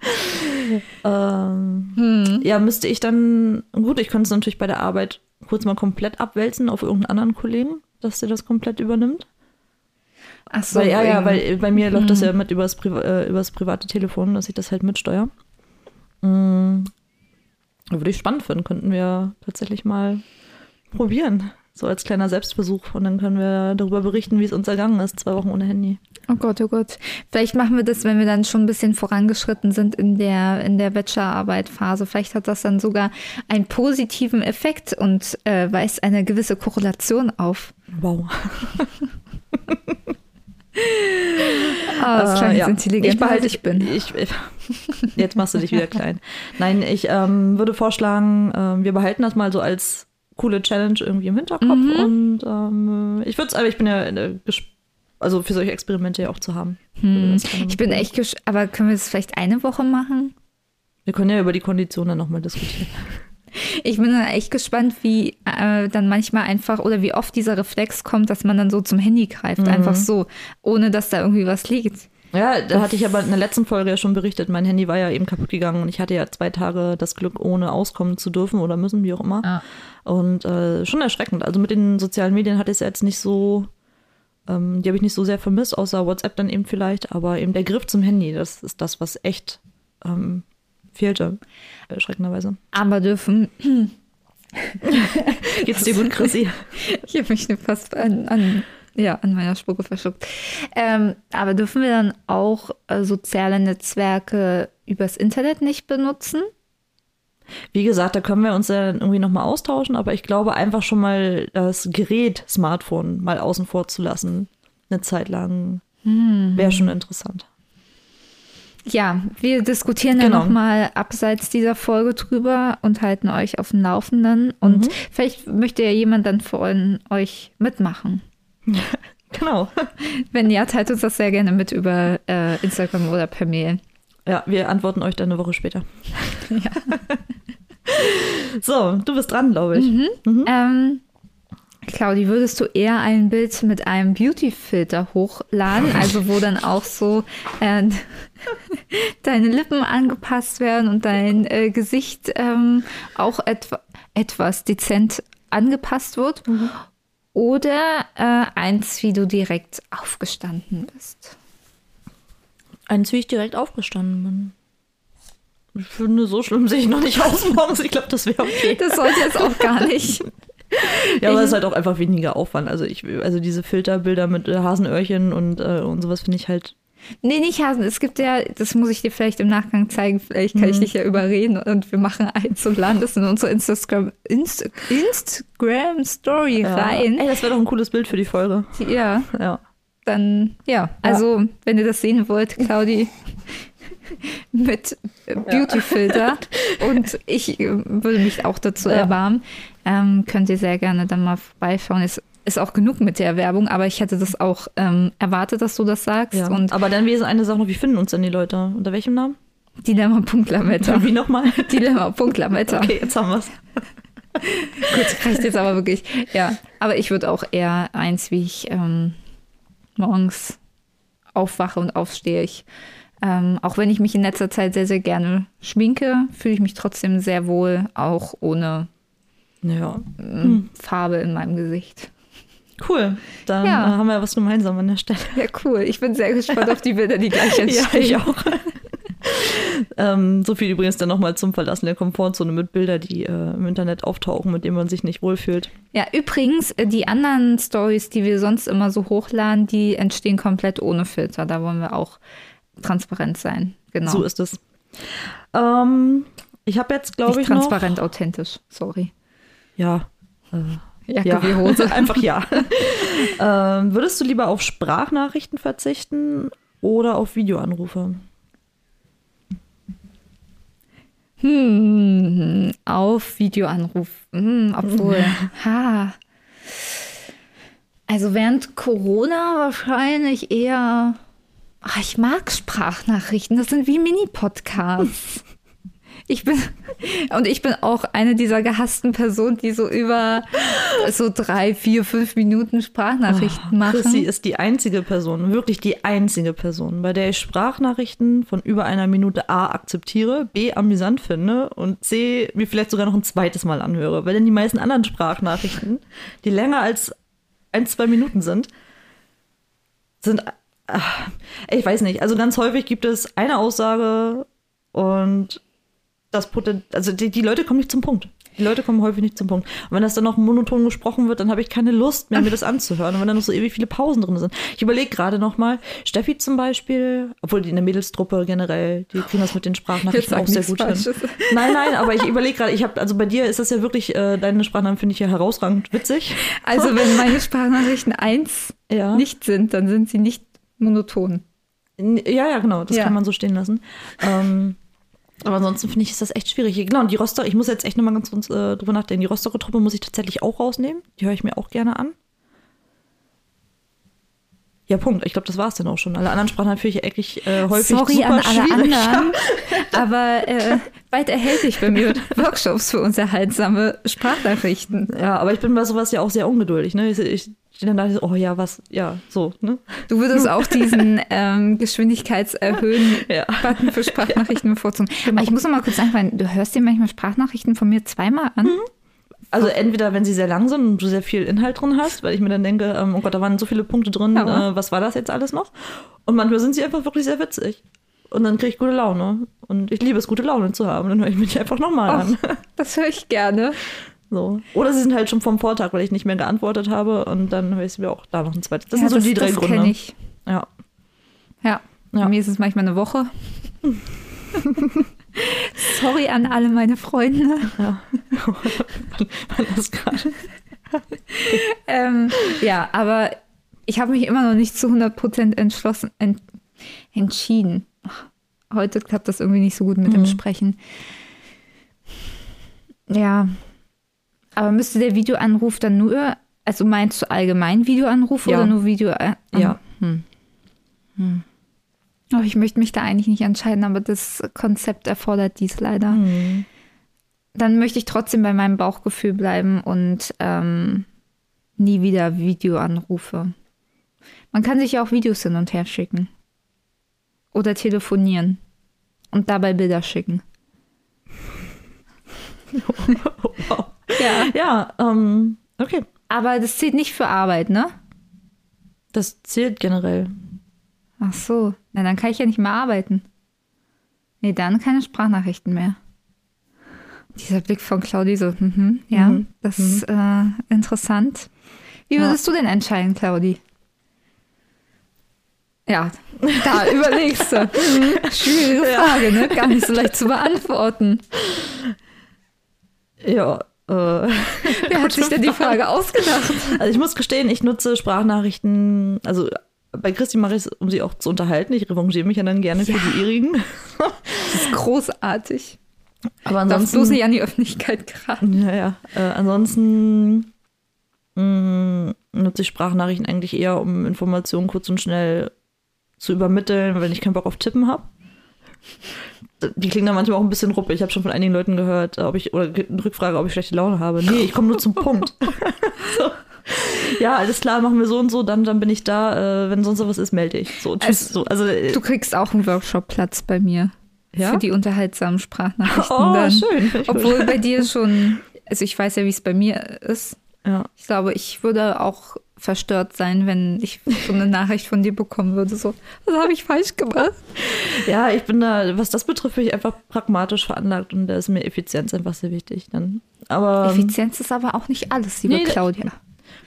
*laughs* ähm, Hm. Ja, müsste ich dann, gut, ich könnte es natürlich bei der Arbeit kurz mal komplett abwälzen auf irgendeinen anderen Kollegen, dass der das komplett übernimmt. Ach so, weil, ja, ja, weil bei mir läuft das ja mit übers, Priva äh, übers private Telefon, dass ich das halt mitsteuere. Mhm. Würde ich spannend finden, könnten wir tatsächlich mal probieren. So als kleiner Selbstversuch. Und dann können wir darüber berichten, wie es uns ergangen ist, zwei Wochen ohne Handy. Oh Gott, oh Gott. Vielleicht machen wir das, wenn wir dann schon ein bisschen vorangeschritten sind in der, in der Bachelorarbeit-Phase. Vielleicht hat das dann sogar einen positiven Effekt und äh, weist eine gewisse Korrelation auf. Wow. *laughs* Ah, das klang Äh, ja. intelligenter, ich behalte, ich bin. Ich, *laughs* jetzt machst du dich wieder klein. Nein, ich ähm, würde vorschlagen, ähm, wir behalten das mal so als coole Challenge irgendwie im Hinterkopf. Mhm. Und ähm, ich würde es, aber ich bin ja äh, also für solche Experimente ja auch zu haben. Hm. Ich bin echt gesch aber können wir das vielleicht eine Woche machen? Wir können ja über die Konditionen nochmal diskutieren. *laughs* Ich bin dann echt gespannt, wie äh, dann manchmal einfach oder wie oft dieser Reflex kommt, dass man dann so zum Handy greift, Mhm. einfach so, ohne dass da irgendwie was liegt. Ja, da hatte ich aber in der letzten Folge ja schon berichtet, mein Handy war ja eben kaputt gegangen und ich hatte ja zwei Tage das Glück, ohne auskommen zu dürfen oder müssen, wie auch immer. Ah. Und äh, schon erschreckend. Also mit den sozialen Medien hatte ich es ja jetzt nicht so, ähm, die habe ich nicht so sehr vermisst, außer WhatsApp dann eben vielleicht, aber eben der Griff zum Handy, das ist das, was echt ähm, fehlte, erschreckenderweise. Aber dürfen, *laughs* Geht's dir gut, Chrissy? ich habe mich fast an, an, ja, an meiner Spucke verschluckt. Ähm, aber dürfen wir dann auch äh, soziale Netzwerke übers Internet nicht benutzen? Wie gesagt, da können wir uns ja dann irgendwie nochmal austauschen, aber ich glaube einfach schon mal das Gerät Smartphone mal außen vor zu lassen, eine Zeit lang, wäre schon interessant. Ja, wir diskutieren Genau. ja nochmal abseits dieser Folge drüber und halten euch auf dem Laufenden. Und Mhm. vielleicht möchte ja jemand dann von euch mitmachen. *laughs* Genau. Wenn ja, teilt uns das sehr gerne mit über äh, Instagram oder per Mail. Ja, wir antworten euch dann eine Woche später. *laughs* So, du bist dran, glaube ich. Mhm. Ähm, Claudi, würdest du eher ein Bild mit einem Beauty-Filter hochladen, *laughs* also wo dann auch so äh, deine Lippen angepasst werden und dein äh, Gesicht ähm, auch etwa, etwas dezent angepasst wird? Oder äh, eins, wie du direkt aufgestanden bist? Eins, wie ich direkt aufgestanden bin. Ich finde, so schlimm sehe ich noch nicht aus morgens. Ich glaube, das wäre okay. Das sollte jetzt auch gar nicht. *laughs* Ja, aber es ist halt auch einfach weniger Aufwand. Also ich, also diese Filterbilder mit äh, Hasenöhrchen und, äh, und sowas finde ich halt. Nee, nicht Hasen. Es gibt ja, das muss ich dir vielleicht im Nachgang zeigen, vielleicht kann ich dich ja überreden und wir machen eins und laden das in unsere Instagram, Inst Instagram Story Ja. rein. Ey, das wäre doch ein cooles Bild für die Folge. Ja, Ja. dann, ja. Also, wenn ihr das sehen wollt, Claudi *laughs* mit Beautyfilter und ich äh, würde mich auch dazu Ja. erbarmen, ähm, könnt ihr sehr gerne dann mal vorbeischauen. Es ist auch genug mit der Werbung, aber ich hätte das auch ähm, erwartet, dass du das sagst. Ja. Und Aber dann wäre eine Sache noch, wie finden uns denn die Leute? Unter welchem Namen? Dilemma.lametta. *laughs* Wie nochmal? *laughs* Dilemma.lametta. Okay, jetzt haben wir es. *laughs* Gut, reicht jetzt aber wirklich. Ja, aber ich würde auch eher eins, wie ich ähm, morgens aufwache und aufstehe. Ich, ähm, auch wenn ich mich in letzter Zeit sehr, sehr gerne schminke, fühle ich mich trotzdem sehr wohl, auch ohne Ja, ähm, Farbe in meinem Gesicht. Cool. Dann Ja. äh, haben wir was gemeinsam an der Stelle. Ja, cool. Ich bin sehr gespannt auf die Bilder, die gleich entstehen. *laughs* Ja, ich auch. *laughs* ähm, so viel übrigens dann nochmal zum Verlassen der Komfortzone mit Bilder, die äh, im Internet auftauchen, mit denen man sich nicht wohlfühlt. Ja, übrigens, äh, die anderen Stories, die wir sonst immer so hochladen, die entstehen komplett ohne Filter. Da wollen wir auch transparent sein. Genau. So ist es. Ähm, ich habe jetzt, glaube ich, transparent, authentisch. Sorry. noch... Ja. Jacke Ja, wie Hose. *laughs* einfach ja. ähm, würdest du lieber auf Sprachnachrichten verzichten oder auf Videoanrufe? Hm, auf Videoanruf. Hm, obwohl, ha. Also während Corona wahrscheinlich eher. Ach, ich mag Sprachnachrichten. Das sind wie Mini-Podcasts. Ich bin und ich bin auch eine dieser gehassten Personen, die so über so drei, vier, fünf Minuten Sprachnachrichten machen. Chrissy ist die einzige Person, wirklich die einzige Person, bei der ich Sprachnachrichten von über einer Minute A akzeptiere, B amüsant finde und C mir vielleicht sogar noch ein zweites Mal anhöre. Weil denn die meisten anderen Sprachnachrichten, die länger als ein, zwei Minuten sind, sind, ach, ich weiß nicht, also ganz häufig gibt es eine Aussage und das also die, die Leute kommen nicht zum Punkt. Die Leute kommen häufig nicht zum Punkt. Und wenn das dann noch monoton gesprochen wird, dann habe ich keine Lust mehr, mir das anzuhören. Und wenn dann noch so ewig viele Pausen drin sind. Ich überlege gerade noch mal, Steffi zum Beispiel, obwohl die in der Mädelstruppe generell, die kriegen das mit den Sprachnachrichten auch sehr gut nichts hin. Falsches. Nein, nein, aber ich *laughs* überlege gerade, ich habe, also bei dir ist das ja wirklich, äh, deine Sprachnachrichten finde ich ja herausragend witzig. Also *laughs* wenn meine Sprachnachrichten eins Ja. nicht sind, dann sind sie nicht monoton. Ja, ja, genau, das Ja. kann man so stehen lassen. Ähm, aber ansonsten finde ich, ist das echt schwierig. Genau, und die Rostock, ich muss jetzt echt nochmal ganz kurz äh, drüber nachdenken. Die Rostocker Truppe muss ich tatsächlich auch rausnehmen. Die höre ich mir auch gerne an. Ja, Punkt. Ich glaube, das war es dann auch schon. Alle anderen Sprachen natürlich eigentlich äh, häufig Sorry super an alle anderen, *laughs* aber äh, bald erhältlich bei mir *laughs* Workshops für unterhaltsame Sprachnachrichten. Ja, aber ich bin bei sowas ja auch sehr ungeduldig. Ne? Ich, ich stehe dann da so, oh ja, was, ja, so. Ne? Du würdest auch diesen *laughs* ähm, Geschwindigkeitserhöhen-Button Ja. für Sprachnachrichten *laughs* bevorzugen. Aber ich muss noch mal kurz sagen, du hörst dir manchmal Sprachnachrichten von mir zweimal an. Also entweder, wenn sie sehr lang sind und du sehr viel Inhalt drin hast, weil ich mir dann denke, ähm, oh Gott, da waren so viele Punkte drin, Ja. äh, was war das jetzt alles noch? Und manchmal sind sie einfach wirklich sehr witzig. Und dann kriege ich gute Laune. Und ich liebe es, gute Laune zu haben. Dann höre ich mich einfach nochmal an. Das höre ich gerne. So. Oder sie sind halt schon vom Vortag, weil ich nicht mehr geantwortet habe. Und dann höre ich mir auch da noch ein zweites. Das Ja, sind so die drei das Gründe. Ich. Ja. Ja. Ja. Bei mir ist es manchmal eine Woche. *laughs* Sorry an alle meine Freunde. ja. *laughs* Das gerade? Ähm, ja, aber ich habe mich immer noch nicht zu 100% entschlossen, ent, entschieden. Heute klappt das irgendwie nicht so gut mit dem Mhm. Sprechen. Ja, aber müsste der Videoanruf dann nur, also meinst du allgemein Videoanruf Ja. oder nur Video? äh, Ja. Hm. Hm. Oh, ich möchte mich da eigentlich nicht entscheiden, aber das Konzept erfordert dies leider Hm. dann möchte ich trotzdem bei meinem Bauchgefühl bleiben und ähm, nie wieder Videoanrufe. Man kann sich ja auch Videos hin und her schicken. Oder telefonieren. Und dabei Bilder schicken. *laughs* *laughs* wow. Ja. Ja, ähm, okay. Aber das zählt nicht für Arbeit, ne? Das zählt generell. Ach so. Na, dann kann ich ja nicht mehr arbeiten. Nee, dann keine Sprachnachrichten mehr. Dieser Blick von Claudi so, mhm, ja, Mhm. das ist äh, interessant. Wie Ja. würdest du denn entscheiden, Claudi? Ja, da *laughs* überlegst du. Mhm. Schwierige Frage, ne? Gar nicht so leicht zu beantworten. Ja. *laughs* Wer hat sich denn die Frage ausgedacht? Also ich muss gestehen, ich nutze Sprachnachrichten, also bei Christi mache ich es, um sie auch zu unterhalten. Ich revanchiere mich ja dann gerne Ja. für die ihrigen. Das ist großartig. Aber Darfst bloß ansonsten. nicht an die Öffentlichkeit geraten. Ja, ja. Äh, ansonsten mh, nutze ich Sprachnachrichten eigentlich eher, um Informationen kurz und schnell zu übermitteln, wenn ich keinen Bock auf Tippen habe. Die klingen dann manchmal auch ein bisschen ruppig. Ich habe schon von einigen Leuten gehört, ob ich, oder eine Rückfrage, ob ich schlechte Laune habe. Nee, ich komme nur zum Punkt. *laughs* *laughs* so. Ja, alles klar, machen wir so und so, dann, dann bin ich da. Äh, wenn sonst was ist, melde ich. So, tschüss. Also, so, also, äh, Du kriegst auch einen Workshop-Platz bei mir. Ja? Für die unterhaltsamen Sprachnachrichten. Oh, dann. schön. Gut. Obwohl bei dir schon, also ich weiß ja, wie es bei mir ist. ja. Ich glaube, ich würde auch verstört sein, wenn ich so eine Nachricht von dir bekommen würde. So, was habe ich falsch gemacht? ja, ich bin da, was das betrifft, bin ich einfach pragmatisch veranlagt und da ist mir Effizienz einfach sehr wichtig. Dann. Aber Effizienz ist aber auch nicht alles, liebe nee, Claudia.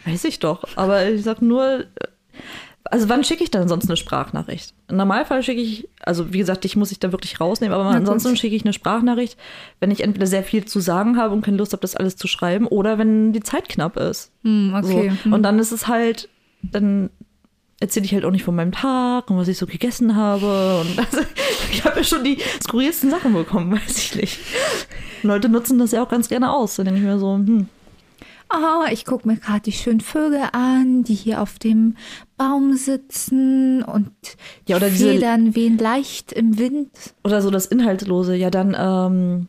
weiß ich doch. Aber ich sag nur, also wann schicke ich dann sonst eine Sprachnachricht? Im Normalfall schicke ich, also wie gesagt, ich muss ich da wirklich rausnehmen, aber Na gut. ansonsten schicke ich eine Sprachnachricht, wenn ich entweder sehr viel zu sagen habe und keine Lust habe, das alles zu schreiben, oder wenn die Zeit knapp ist. Hm, okay. So. Und dann ist es halt, dann erzähle ich halt auch nicht von meinem Tag und was ich so gegessen habe. Und *laughs* also, ich habe ja schon die skurrilsten Sachen bekommen, *laughs* weiß ich nicht. Leute nutzen das ja auch ganz gerne aus. Da denke ich mir so, hm, Ah, ich gucke mir gerade die schönen Vögel an, die hier auf dem Baum sitzen und die diese- Federn wehen leicht im Wind. oder so das Inhaltslose. Ja, dann, ähm,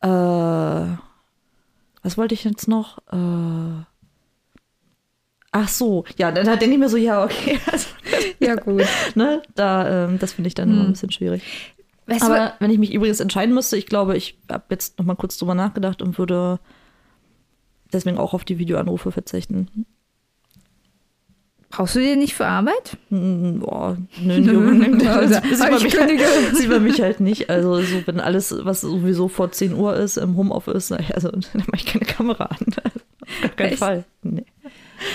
äh, was wollte ich jetzt noch? Äh, ach so, ja, da, da denke ich mir so, ja, okay, *laughs* also, Ja, gut. ne, da, ähm, das finde ich dann immer ein bisschen schwierig. Weißt Aber du, wenn ich mich übrigens entscheiden müsste, ich glaube, ich habe jetzt noch mal kurz drüber nachgedacht und würde deswegen auch auf die Videoanrufe verzichten. brauchst du dir nicht für Arbeit? Hm, Boah, nö, *laughs* nö, das Also, sieht man ich mich, halt, sieht man mich halt nicht. Also so, wenn alles, was sowieso vor 10 Uhr ist, im Homeoffice, na ja, also *laughs* dann mache ich keine Kamera an. *laughs* Auf keinen Echt? Fall. Nee.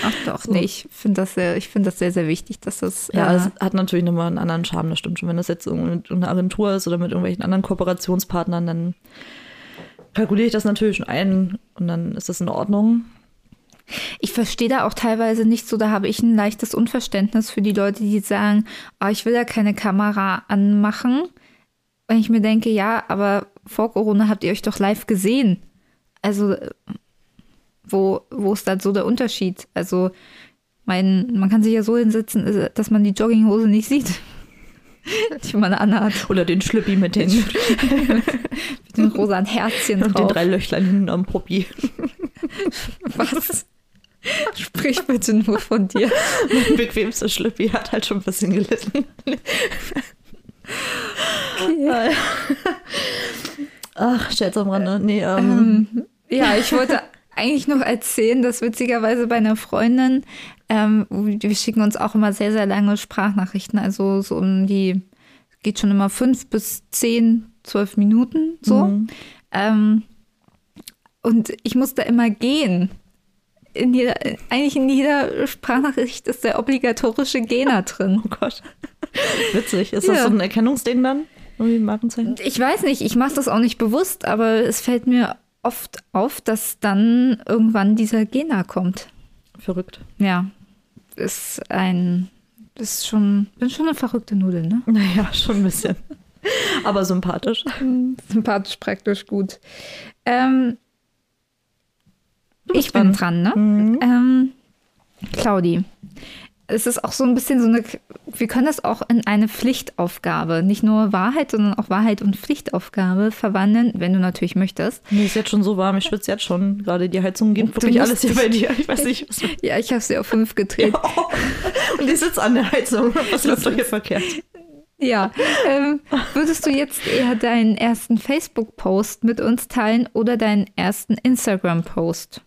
Ach doch, So. nee, ich finde das, sehr- ich find das sehr, sehr wichtig, dass das. Ja, äh, es hat natürlich nochmal einen anderen Charme, das stimmt schon. Wenn das jetzt mit einer Agentur ist oder mit irgendwelchen anderen Kooperationspartnern, dann kalkuliere ich das natürlich schon ein und dann ist das in Ordnung. Ich verstehe da auch teilweise nicht so, da habe ich ein leichtes Unverständnis für die Leute, die sagen, ah, ich will ja keine Kamera anmachen. Wenn ich mir denke, ja, aber vor Corona habt ihr euch doch live gesehen. Also, wo, wo ist da so der Unterschied? Also, mein, man kann sich ja so hinsetzen, äh, dass man die Jogginghose nicht sieht, *laughs* die man anhat. Oder den Schlüppi mit den, *laughs* Mit den rosa Herzchen und den drauf. drei Löchlein hinten am Popi. *laughs* Was? Sprich bitte nur von dir. Mein bequemster Schlüppi hat halt schon ein bisschen gelitten. Ach, Scherz am Rande. Nee, ähm, Ähm, ja, ich wollte eigentlich noch erzählen, dass witzigerweise bei einer Freundin, ähm, wir schicken uns auch immer sehr, sehr lange Sprachnachrichten, also so um die, geht schon immer fünf bis zehn, zwölf Minuten so. Mhm. Ähm, und ich musste immer gehen. In jeder, eigentlich in jeder Sprachnachricht ist der obligatorische Gena *laughs* drin. oh Gott. *laughs* Witzig. Ist das Ja. so ein Erkennungsding dann? Irgendwie ein Markenzeichen? Ich weiß nicht, ich mache das auch nicht bewusst, aber es fällt mir oft auf, dass dann irgendwann dieser Gena kommt. Verrückt. Ja, ist ein, ist schon, bin schon eine verrückte Nudel, ne? *laughs* Naja, schon ein bisschen. Aber sympathisch. *laughs* Sympathisch, praktisch gut. Ähm, ich bin dran, ne? Mhm. Ähm, Claudi, es ist auch so ein bisschen so eine, wir können das auch in eine Pflichtaufgabe, nicht nur Wahrheit, sondern auch Wahrheit und Pflichtaufgabe verwandeln, wenn du natürlich möchtest. Mir ist jetzt schon so warm, ich schwitze jetzt schon. Gerade die Heizung geht wirklich alles hier bei dir. Ich weiß nicht, was Ja, ich habe sie auf fünf gedreht. Und die sitzt an der Heizung. Was läuft doch hier verkehrt? Ja, ähm, würdest du jetzt eher deinen ersten Facebook-Post mit uns teilen oder deinen ersten Instagram-Post?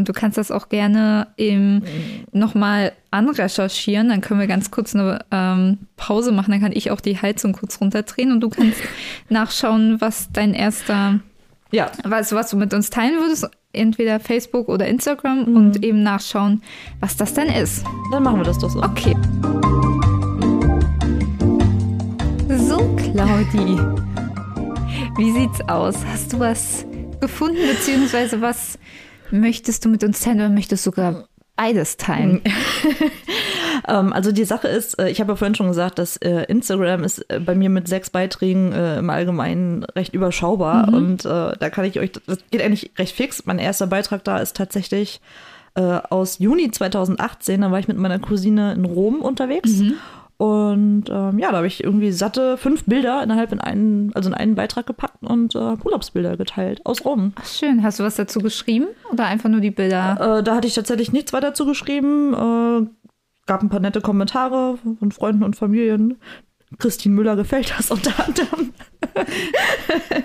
Und du kannst das auch gerne im nochmal anrecherchieren. Dann können wir ganz kurz eine ähm, Pause machen. Dann kann ich auch die Heizung kurz runterdrehen und du kannst *laughs* nachschauen, was dein erster, Ja, was, was du mit uns teilen würdest. Entweder Facebook oder Instagram und eben nachschauen, was das denn ist. dann machen wir das doch so. Okay. So, Claudi. Wie sieht's aus? Hast du was gefunden, beziehungsweise was möchtest du mit uns teilen oder möchtest du sogar beides teilen? *laughs* Ähm, also die Sache ist, äh, ich habe ja vorhin schon gesagt, dass äh, Instagram ist äh, bei mir mit sechs Beiträgen im Allgemeinen recht überschaubar und äh, da kann ich euch, das geht eigentlich recht fix. Mein erster Beitrag da ist tatsächlich aus Juni 2018. Da war ich mit meiner Cousine in Rom unterwegs. Und ähm, ja, da habe ich irgendwie satte fünf Bilder innerhalb in einen, also in einen Beitrag gepackt und äh, Urlaubsbilder geteilt aus Rom. Ach, schön. Hast du was dazu geschrieben oder einfach nur die Bilder? Äh, da hatte ich tatsächlich nichts weiter zu geschrieben. Äh, gab ein paar nette Kommentare von Freunden und Familien. Christine Müller gefällt das unter anderem. *laughs*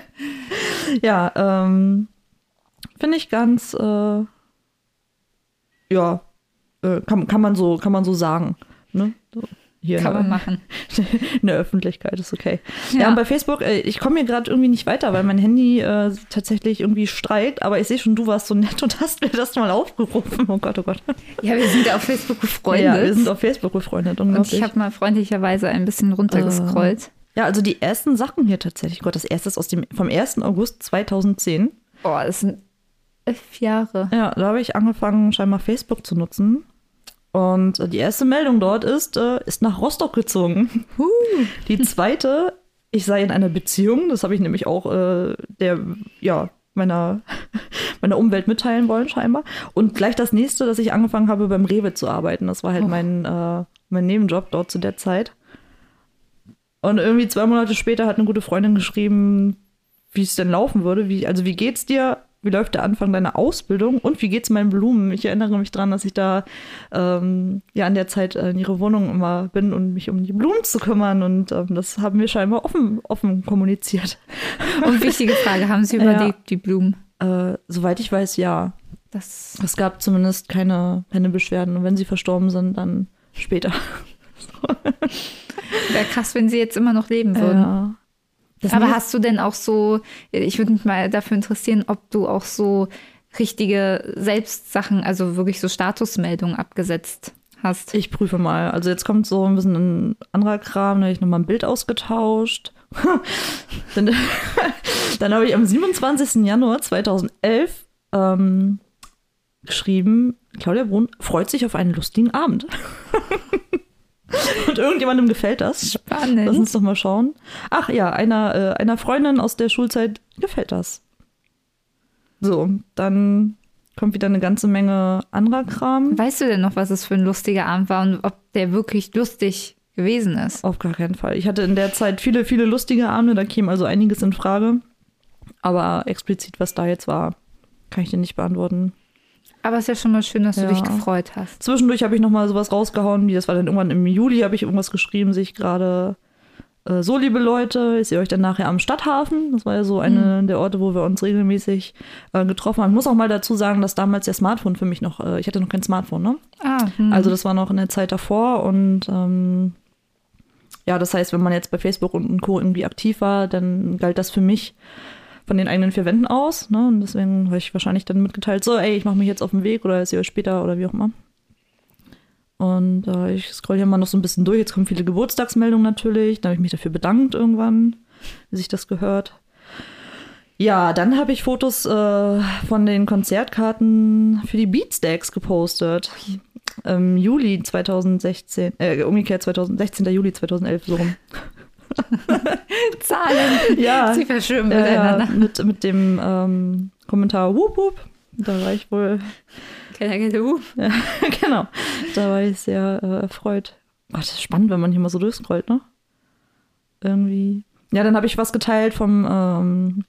ja, ähm, finde ich ganz, äh, ja, äh, kann, kann, man so, kann man so sagen. Ne? So, hier Kann in, man machen. *laughs* in der Öffentlichkeit ist okay. Ja, Ja. und bei Facebook, äh, ich komme hier gerade irgendwie nicht weiter, weil mein Handy äh, tatsächlich irgendwie streikt, aber ich sehe schon, du warst so nett und *laughs* hast mir das mal aufgerufen. Oh Gott, oh Gott. Ja, wir sind auf Facebook befreundet. Ja, wir sind auf Facebook befreundet. und ich habe mal freundlicherweise ein bisschen runtergescrollt. Ja, also die ersten Sachen hier tatsächlich. Gott, das erste ist aus dem, vom 1. August 2010. Boah, das sind elf Jahre. Ja, da habe ich angefangen, scheinbar Facebook zu nutzen. Und äh, die erste Meldung dort ist, äh, ist nach Rostock gezogen. *laughs* Die zweite, ich sei in einer Beziehung. Das habe ich nämlich auch äh, der, ja, meiner, *laughs* meiner Umwelt mitteilen wollen, scheinbar. Und gleich das nächste, dass ich angefangen habe, beim Rewe zu arbeiten. Das war halt Oh. mein, äh, mein Nebenjob dort zu der Zeit. Und irgendwie zwei Monate später hat eine gute Freundin geschrieben, wie es denn laufen würde. Wie, also wie geht's dir? Wie läuft der Anfang deiner Ausbildung? Und wie geht's meinen Blumen? Ich erinnere mich dran, dass ich da ähm, ja an der Zeit äh, in ihre Wohnung immer bin und mich um die Blumen zu kümmern. Und ähm, das haben wir scheinbar offen, offen kommuniziert. Und wichtige Frage, haben Sie *laughs* Ja. überlebt, die Blumen? Äh, soweit ich weiß, ja. Das Es gab zumindest keine, keine Beschwerden. Und wenn sie verstorben sind, dann später. wäre krass, wenn Sie jetzt immer noch leben würden. Ja. Das Aber hast du denn auch so, ich würde mich mal dafür interessieren, ob du auch so richtige Selbstsachen, also wirklich so Statusmeldungen abgesetzt hast. Ich prüfe mal. Also jetzt kommt so ein bisschen ein anderer Kram, da habe ich nochmal ein Bild ausgetauscht. *laughs* dann *laughs* dann habe ich am 27. Januar 2011 ähm, geschrieben, Claudia Brun freut sich auf einen lustigen Abend. *laughs* *laughs* Und irgendjemandem gefällt das. Lass Spannend. uns doch mal schauen. Ach ja, einer, äh, einer Freundin aus der Schulzeit gefällt das. So, dann kommt wieder eine ganze Menge anderer Kram. Weißt du denn noch, was es für ein lustiger Abend war und ob der wirklich lustig gewesen ist? Auf gar keinen Fall. Ich hatte in der Zeit viele, viele lustige Abende, da käme also einiges in Frage. Aber explizit, was da jetzt war, kann ich dir nicht beantworten. Aber es ist ja schon mal schön, dass Ja. du dich gefreut hast. Zwischendurch habe ich noch mal sowas rausgehauen, wie das war dann irgendwann im Juli, habe ich irgendwas geschrieben, sehe ich gerade. Äh, so, liebe Leute, ich sehe euch dann nachher am Stadthafen. Das war ja so eine der Orte, wo wir uns regelmäßig äh, getroffen haben. Ich muss auch mal dazu sagen, dass damals der Smartphone für mich noch, äh, ich hatte noch kein Smartphone, ne? Ah, hm. Also das war noch in der Zeit davor und ähm, ja, das heißt, wenn man jetzt bei Facebook und Co. irgendwie aktiv war, dann galt das für mich von den eigenen vier Wänden aus. Ne? Und deswegen habe ich wahrscheinlich dann mitgeteilt, so, ey, ich mache mich jetzt auf den Weg oder sehe euch später oder wie auch immer. Und äh, ich scroll hier mal noch so ein bisschen durch. Jetzt kommen viele Geburtstagsmeldungen natürlich. Da habe ich mich dafür bedankt irgendwann, wie sich das gehört. Ja, dann habe ich Fotos äh, von den Konzertkarten für die Beatstacks gepostet. Im Juli 2016, äh, umgekehrt 2016. Juli 2011, so rum. *laughs* Zahlen. Ja, Sie verschwimmen ja, miteinander. mit, mit dem ähm, Kommentar Wup Wup. Da war ich wohl, Keller, keller, uh. ja, *laughs* genau, da war ich sehr äh, erfreut. Gott, das ist spannend, wenn man hier mal so durchscrollt, ne? Irgendwie. Ja, dann habe ich was geteilt vom, ähm,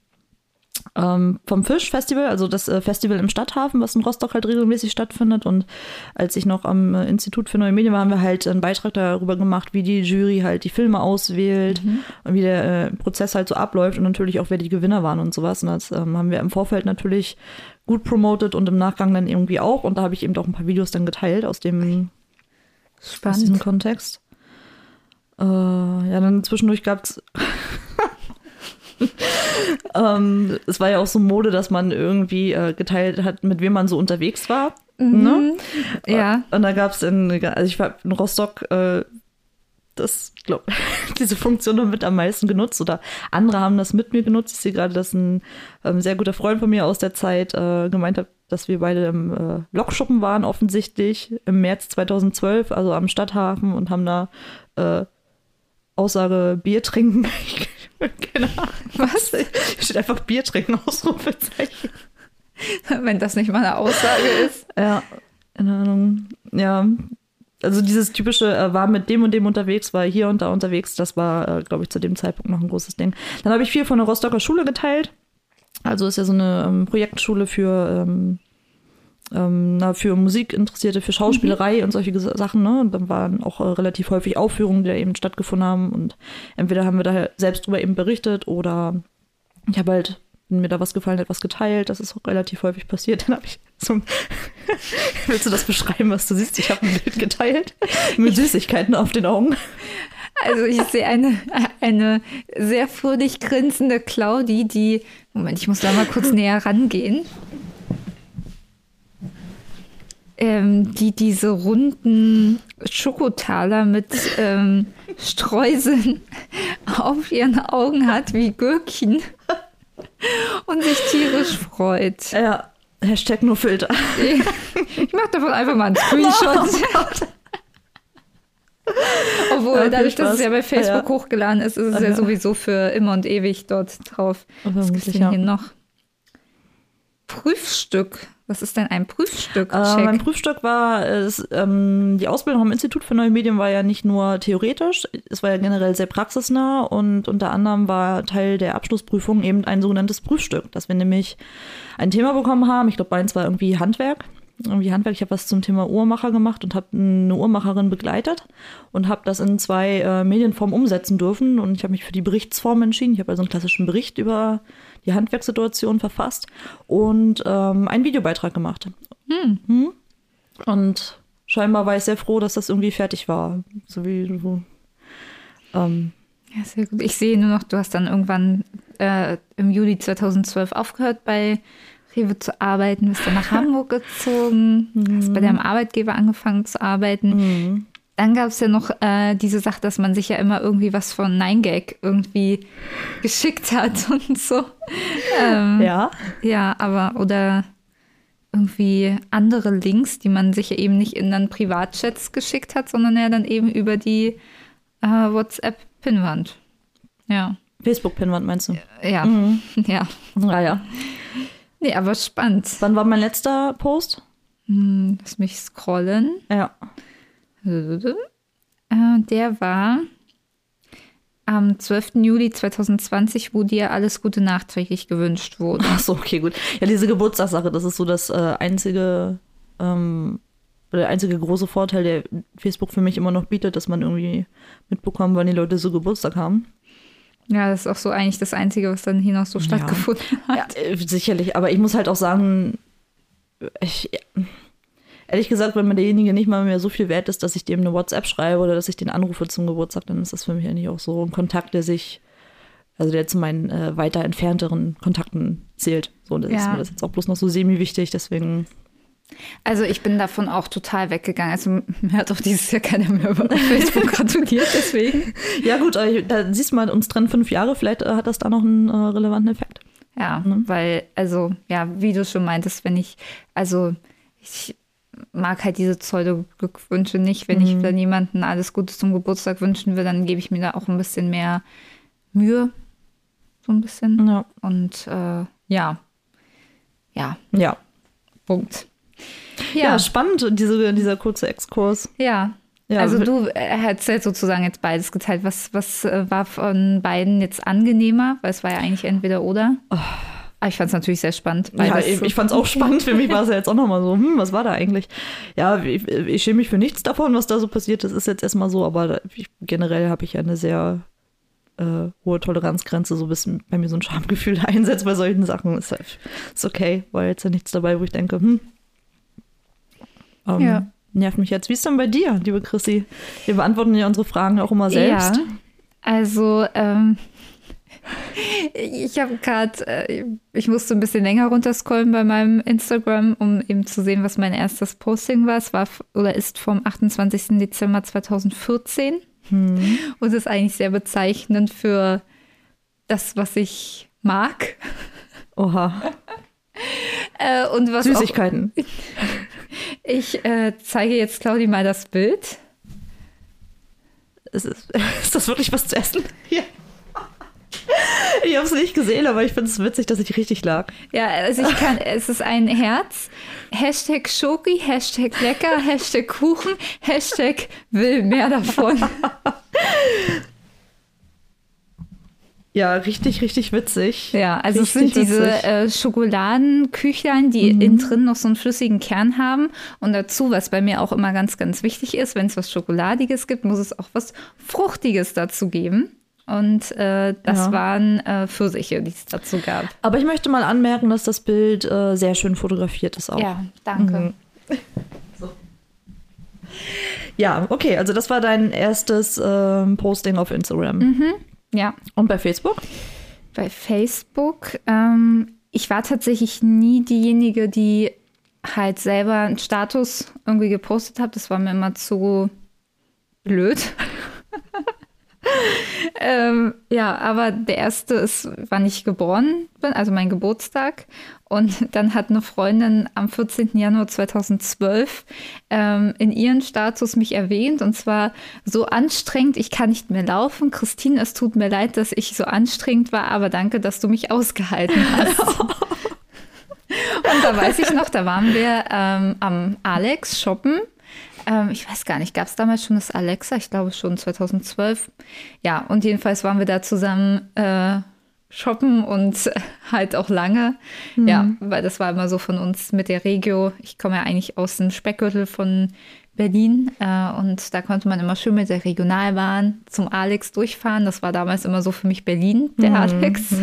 ähm, vom Fischfestival, also das äh, Festival im Stadthafen, was in Rostock halt regelmäßig stattfindet. Und als ich noch am äh, Institut für neue Medien war, haben wir halt einen Beitrag darüber gemacht, wie die Jury halt die Filme auswählt und wie der äh, Prozess halt so abläuft und natürlich auch, wer die Gewinner waren und sowas. Und das ähm, haben wir im Vorfeld natürlich gut promotet und im Nachgang dann irgendwie auch. Und da habe ich eben auch ein paar Videos dann geteilt aus dem aus diesem. Kontext. Äh, ja, dann zwischendurch gab es. *laughs* ähm, es war ja auch so Mode, dass man irgendwie äh, geteilt hat, mit wem man so unterwegs war. Ne? Ja. Und da gab es in, also ich war in Rostock, äh, das, glaub, *laughs* diese Funktion noch mit am meisten genutzt oder andere haben das mit mir genutzt. Ich sehe gerade, dass ein ähm, sehr guter Freund von mir aus der Zeit äh, gemeint hat, dass wir beide im äh, Lokschuppen waren, offensichtlich im März 2012, also am Stadthafen und haben da äh, Aussage Bier trinken. *laughs* Ahnung. *laughs* Was? Hier steht einfach Bier trinken, *laughs* Ausrufezeichen. Wenn das nicht mal eine Aussage ist. Ja, keine Ahnung. Ja, also dieses typische, äh, war mit dem und dem unterwegs, war hier und da unterwegs, das war, äh, glaube ich, zu dem Zeitpunkt noch ein großes Ding. Dann habe ich viel von der Rostocker Schule geteilt. Also ist ja so eine ähm, Projektschule für, ähm, ähm, na, für Musikinteressierte, für Schauspielerei und solche Sachen. Ne? Und dann waren auch äh, relativ häufig Aufführungen, die da eben stattgefunden haben. Und entweder haben wir da selbst drüber eben berichtet oder ich habe halt, wenn mir da was gefallen hat, was geteilt. Das ist auch relativ häufig passiert. *laughs* Dann habe ich so ein *laughs* Willst du das beschreiben, was du siehst? Ich habe ein Bild geteilt *laughs* mit Süßigkeiten auf den Augen. Also ich sehe eine, eine sehr fröhlich grinsende Claudi, die, Moment, ich muss da mal kurz näher rangehen, ähm, die diese runden Schokotaler mit ähm, Streuseln *laughs* auf ihren Augen hat, wie Gürkchen. *laughs* Und sich tierisch freut. Ja, Hashtag nur Filter. *laughs* Ich mache davon einfach mal einen Screenshot. Obwohl, Ja, dadurch, dass es ja bei Facebook Ja. hochgeladen ist, ist es ja Ja. sowieso für immer und ewig dort drauf. Was Vermutlich, gibt's denn hier noch? Prüfstück. Was ist denn ein Prüfstück? Äh, mein Prüfstück war, es, ähm, die Ausbildung am Institut für Neue Medien war ja nicht nur theoretisch, es war ja generell sehr praxisnah und unter anderem war Teil der Abschlussprüfung eben ein sogenanntes Prüfstück, dass wir nämlich ein Thema bekommen haben. Ich glaube, meins war irgendwie Handwerk. Irgendwie Handwerk. Ich habe was zum Thema Uhrmacher gemacht und habe eine Uhrmacherin begleitet und habe das in zwei äh, Medienformen umsetzen dürfen. Und ich habe mich für die Berichtsform entschieden. Ich habe also einen klassischen Bericht über die Handwerkssituation verfasst und ähm, einen Videobeitrag gemacht. Hm? Und scheinbar war ich sehr froh, dass das irgendwie fertig war. So wie du. Ähm, Ja, sehr gut. Ich sehe nur noch, du hast dann irgendwann äh, im Juli 2012 aufgehört bei Rewe zu arbeiten, bist dann nach *laughs* Hamburg gezogen, hast bei deinem Arbeitgeber angefangen zu arbeiten. Dann gab es ja noch äh, diese Sache, dass man sich ja immer irgendwie was von 9gag irgendwie geschickt hat *laughs* und so. Ähm, ja. ja, aber oder irgendwie andere Links, die man sich ja eben nicht in dann Privatchats geschickt hat, sondern ja dann eben über die äh, WhatsApp-Pinwand. Ja, Facebook-Pinwand meinst du? ja, *laughs* ja. Ah ja. Nee, aber spannend. Wann war mein letzter Post? Hm, Lass mich scrollen. Ja. Äh, der war am 12. Juli 2020, wo dir alles Gute nachträglich gewünscht wurde. Ach so, okay, gut. Ja, diese Geburtstagssache, das ist so das äh, einzige, ähm, der einzige große Vorteil, der Facebook für mich immer noch bietet, dass man irgendwie mitbekommt, wann die Leute so Geburtstag haben. Ja, das ist auch so eigentlich das Einzige, was dann hier noch so stattgefunden hat. Ja, äh, sicherlich, aber ich muss halt auch sagen, ich, ehrlich gesagt, wenn mir derjenige nicht mal mehr so viel wert ist, dass ich dem eine WhatsApp schreibe oder dass ich den anrufe zum Geburtstag, dann ist das für mich eigentlich auch so ein Kontakt, der sich, also der zu meinen äh, weiter entfernteren Kontakten zählt. So, und das ist Ja. mir das jetzt auch bloß noch so semi-wichtig, deswegen. Also ich bin davon auch total weggegangen. Also *laughs* mir hat auch dieses Jahr keiner mehr über *laughs* Facebook gratuliert, deswegen. *laughs* Ja, gut, aber da siehst du mal, uns trennen fünf Jahre, vielleicht äh, hat das da noch einen äh, relevanten Effekt. Ja, weil, also, ja, wie du schon meintest, wenn ich, also ich mag halt diese Pseudo-Glückwünsche nicht. Wenn ich dann jemanden alles Gute zum Geburtstag wünschen will, dann gebe ich mir da auch ein bisschen mehr Mühe. So ein bisschen. Ja. Und äh, ja. Ja, Ja. Punkt. Ja, Ja, spannend, diese, dieser kurze Exkurs. ja. Ja, also du äh, hast ja sozusagen jetzt beides geteilt. Was, was äh, war von beiden jetzt angenehmer? Weil es war ja eigentlich entweder oder. Aber ich fand es natürlich sehr spannend. Ja, ich, ich fand es auch spannend. Für mich war es ja jetzt auch nochmal so, hm, was war da eigentlich? Ja, ich, ich schäme mich für nichts davon, was da so passiert ist, ist jetzt erstmal so, aber ich, generell habe ich ja eine sehr äh, hohe Toleranzgrenze, so bis bei mir so ein Schamgefühl *laughs* einsetzt bei solchen Sachen. Ist, halt- ist okay, war jetzt ja nichts dabei, wo ich denke, hm. Ähm, Ja. Nervt mich jetzt. Wie ist denn bei dir, liebe Chrissy? Wir beantworten ja unsere Fragen auch immer selbst. Ja, also ähm, ich habe gerade, äh, ich musste ein bisschen länger runterscrollen bei meinem Instagram, um eben zu sehen, was mein erstes Posting war. Es war oder ist vom 28. Dezember 2014 Hm. und ist eigentlich sehr bezeichnend für das, was ich mag. Oha. *laughs* Äh, und was auch, Süßigkeiten. *laughs* ich äh, zeige jetzt Claudi mal das Bild. Ist, *laughs* ist das wirklich was zu essen? Ja. Ich habe es nicht gesehen, aber ich finde es witzig, dass ich richtig lag. Ja, also ich kann, es ist ein Herz, Hashtag Schoki, Hashtag lecker, Hashtag Kuchen, Hashtag will mehr davon. Ja, richtig, richtig witzig. Ja, also es richtig sind diese äh, Schokoladenküchlein, die innen drin noch so einen flüssigen Kern haben. Und dazu, was bei mir auch immer ganz, ganz wichtig ist, wenn es was Schokoladiges gibt, muss es auch was Fruchtiges dazu geben. Und äh, das Ja. waren äh, Pfirsiche, die es dazu gab. Aber ich möchte mal anmerken, dass das Bild äh, sehr schön fotografiert ist auch. Ja, danke. Ja, okay, also das war dein erstes ähm, Posting auf Instagram. Ja, Und bei Facebook? bei Facebook. Ähm, ich war tatsächlich nie diejenige, die halt selber einen Status irgendwie gepostet hat. Das war mir immer zu blöd. *laughs* *laughs* ähm, ja, aber der erste ist, wann ich geboren bin, also mein Geburtstag. Und dann hat eine Freundin am 14. Januar 2012 ähm, in ihren Status mich erwähnt und zwar so anstrengend, ich kann nicht mehr laufen. Christine, es tut mir leid, dass ich so anstrengend war, aber danke, dass du mich ausgehalten hast. *laughs* und da weiß ich noch, da waren wir ähm, am Alex shoppen. Ähm, ich weiß gar nicht, gab es damals schon das Alexa? Ich glaube schon 2012. Ja, und jedenfalls waren wir da zusammen äh, shoppen und *laughs* halt auch lange. Ja, weil das war immer so von uns mit der Regio. Ich komme ja eigentlich aus dem Speckgürtel von Berlin äh, und da konnte man immer schön mit der Regionalbahn zum Alex durchfahren. Das war damals immer so für mich Berlin, der Alex. *laughs*